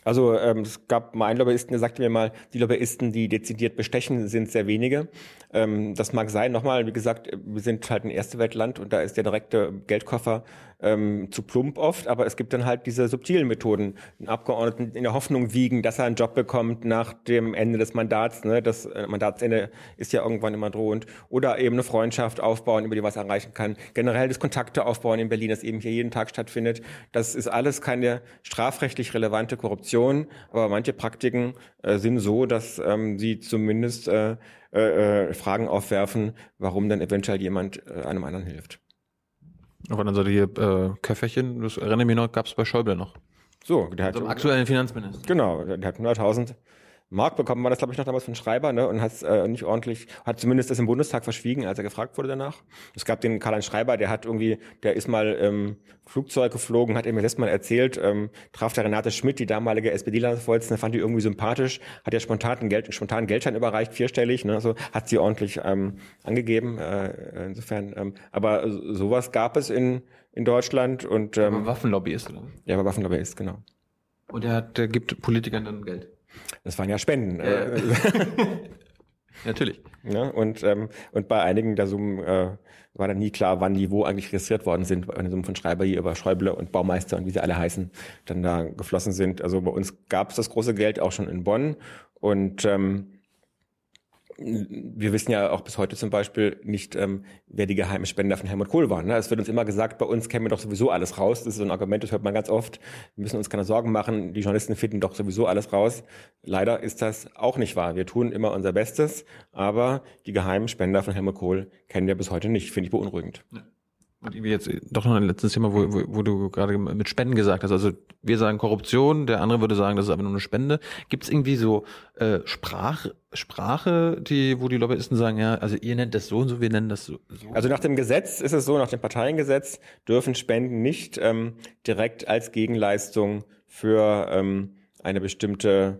Also ähm, es gab mal einen Lobbyisten, der sagte mir mal, die Lobbyisten, die dezidiert bestechen, sind sehr wenige. Ähm, das mag sein. Nochmal, wie gesagt, wir sind halt ein erste Weltland und da ist der direkte Geldkoffer ähm, zu plump oft, aber es gibt dann halt diese subtilen Methoden. Einen Abgeordneten in der Hoffnung wiegen, dass er einen Job bekommt nach dem Ende des Mandats. Ne? Das äh, Mandatsende ist ja irgendwann immer drohend. Oder eben eine Freundschaft aufbauen, über die was erreichen kann. Generell das Kontakte aufbauen in Berlin, das eben hier jeden Tag stattfindet. Das ist alles keine strafrechtlich relevante Korruption, aber manche Praktiken äh, sind so, dass ähm, sie zumindest äh, äh, äh Fragen aufwerfen, warum dann eventuell jemand äh, einem anderen hilft. Auf der anderen Seite hier äh, Köfferchen, das erinnere mich noch, gab es bei Schäuble noch. So, der hat. Also aktuellen Finanzminister. Genau, der hat 100.000 Mark bekommen war das, glaube ich, noch damals von Schreiber, ne? Und hat äh, nicht ordentlich, hat zumindest das im Bundestag verschwiegen, als er gefragt wurde danach. Es gab den Karl-Heinz Schreiber, der hat irgendwie, der ist mal ähm, Flugzeug geflogen, hat mir letztes Mal erzählt, ähm, traf der Renate Schmidt, die damalige SPD-Landesvorsitzende, fand die irgendwie sympathisch, hat ja spontan einen, Geld, spontan Geldschein überreicht, vierstellig, ne? So hat sie ordentlich ähm, angegeben. Äh, insofern, ähm, aber sowas gab es in, in Deutschland und ähm, aber Waffenlobbyist, oder? Ja, aber Waffenlobbyist, genau. Und er, hat, der gibt Politikern dann Geld. Das waren ja Spenden. Äh. Natürlich. Ja, und, ähm, und bei einigen der Summen äh, war dann nie klar, wann die wo eigentlich registriert worden sind. Bei einer Summe von Schreiber hier über Schäuble und Baumeister und wie sie alle heißen, dann da geflossen sind. Also bei uns gab es das große Geld auch schon in Bonn. Und ähm, wir wissen ja auch bis heute zum Beispiel nicht, ähm, wer die geheimen Spender von Helmut Kohl waren. Ne? Es wird uns immer gesagt, bei uns käme doch sowieso alles raus. Das ist so ein Argument, das hört man ganz oft. Wir müssen uns keine Sorgen machen. Die Journalisten finden doch sowieso alles raus. Leider ist das auch nicht wahr. Wir tun immer unser Bestes, aber die geheimen Spender von Helmut Kohl kennen wir bis heute nicht. Finde ich beunruhigend. Ja. Und irgendwie jetzt doch noch ein letztes Thema, wo, wo, wo du gerade mit Spenden gesagt hast. Also wir sagen Korruption, der andere würde sagen, das ist aber nur eine Spende. Gibt es irgendwie so äh, Sprach, Sprache, die, wo die Lobbyisten sagen, ja, also ihr nennt das so und so, wir nennen das so. so. Also nach dem Gesetz ist es so, nach dem Parteiengesetz dürfen Spenden nicht ähm, direkt als Gegenleistung für ähm, eine bestimmte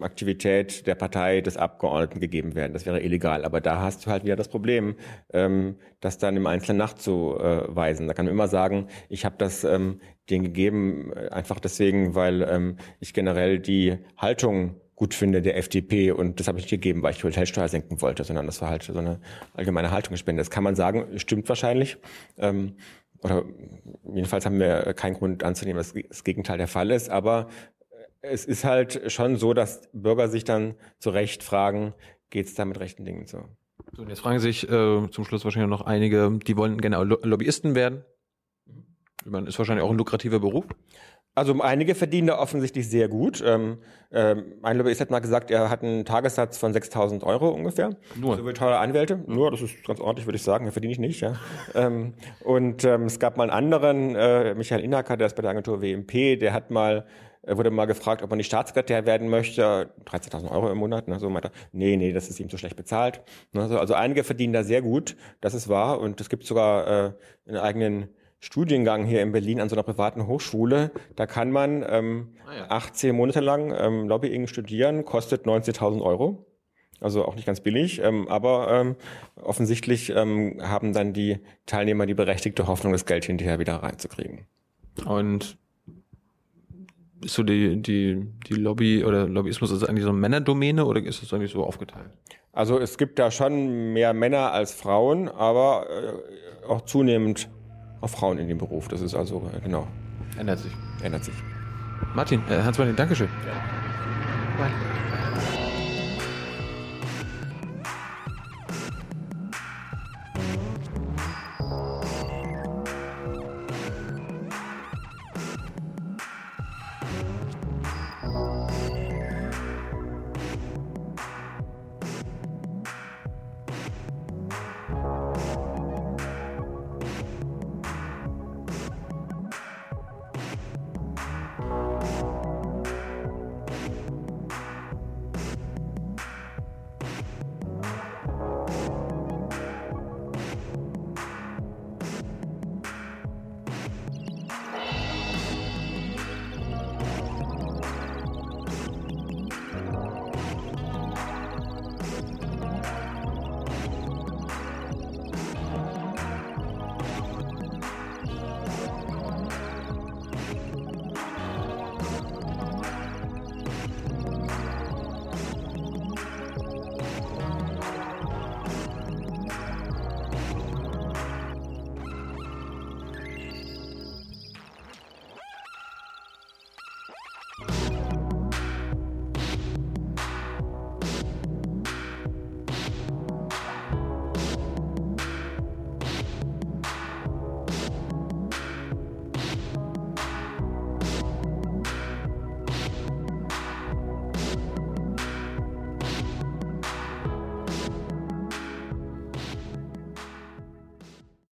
Aktivität der Partei des Abgeordneten gegeben werden. Das wäre illegal. Aber da hast du halt wieder das Problem, ähm, das dann im Einzelnen nachzuweisen. Da kann man immer sagen, ich habe das ähm, denen gegeben, äh, einfach deswegen, weil ähm, ich generell die Haltung gut finde der FDP und das habe ich nicht gegeben, weil ich die Hotelsteuer senken wollte, sondern das war halt so eine allgemeine Haltungsspende. Das kann man sagen, stimmt wahrscheinlich. Ähm, oder jedenfalls haben wir keinen Grund anzunehmen, dass das Gegenteil der Fall ist. Aber es ist halt schon so, dass Bürger sich dann zu Recht fragen, geht es da mit rechten Dingen so? So, und jetzt fragen sich äh, zum Schluss wahrscheinlich noch einige, die wollen gerne Lobbyisten werden. Ich meine, ist wahrscheinlich auch ein lukrativer Beruf. Also einige verdienen da offensichtlich sehr gut. Ähm, ähm, ein Lobbyist hat mal gesagt, er hat einen Tagessatz von 6.000 Euro ungefähr. Nur. So wie teure Anwälte. Nur, das ist ganz ordentlich, würde ich sagen. verdiene ich nicht. Ja. ähm, und ähm, es gab mal einen anderen, äh, Michael Inacker, der ist bei der Agentur WMP, der hat mal Er wurde mal gefragt, ob er nicht Staatssekretär werden möchte. 13.000 Euro im Monat. Ne, so meinte er, nee, nee, das ist ihm zu schlecht bezahlt. Ne, so, also einige verdienen da sehr gut, das ist wahr. Und es gibt sogar äh, einen eigenen Studiengang hier in Berlin an so einer privaten Hochschule. Da kann man ähm, ah, ja. 18 Monate lang ähm, Lobbying studieren, kostet 90.000 Euro. Also auch nicht ganz billig, ähm, aber ähm, offensichtlich ähm, haben dann die Teilnehmer die berechtigte Hoffnung, das Geld hinterher wieder reinzukriegen. Und ist so die, die, die Lobby oder Lobbyismus ist eigentlich so eine Männerdomäne oder ist das eigentlich so aufgeteilt? Also es gibt da schon mehr Männer als Frauen, aber äh, auch zunehmend auch Frauen in dem Beruf. Das ist also, äh, genau. Ändert sich. Ändert sich. Martin, äh, Hans-Martin, Dankeschön. Ja. Bye.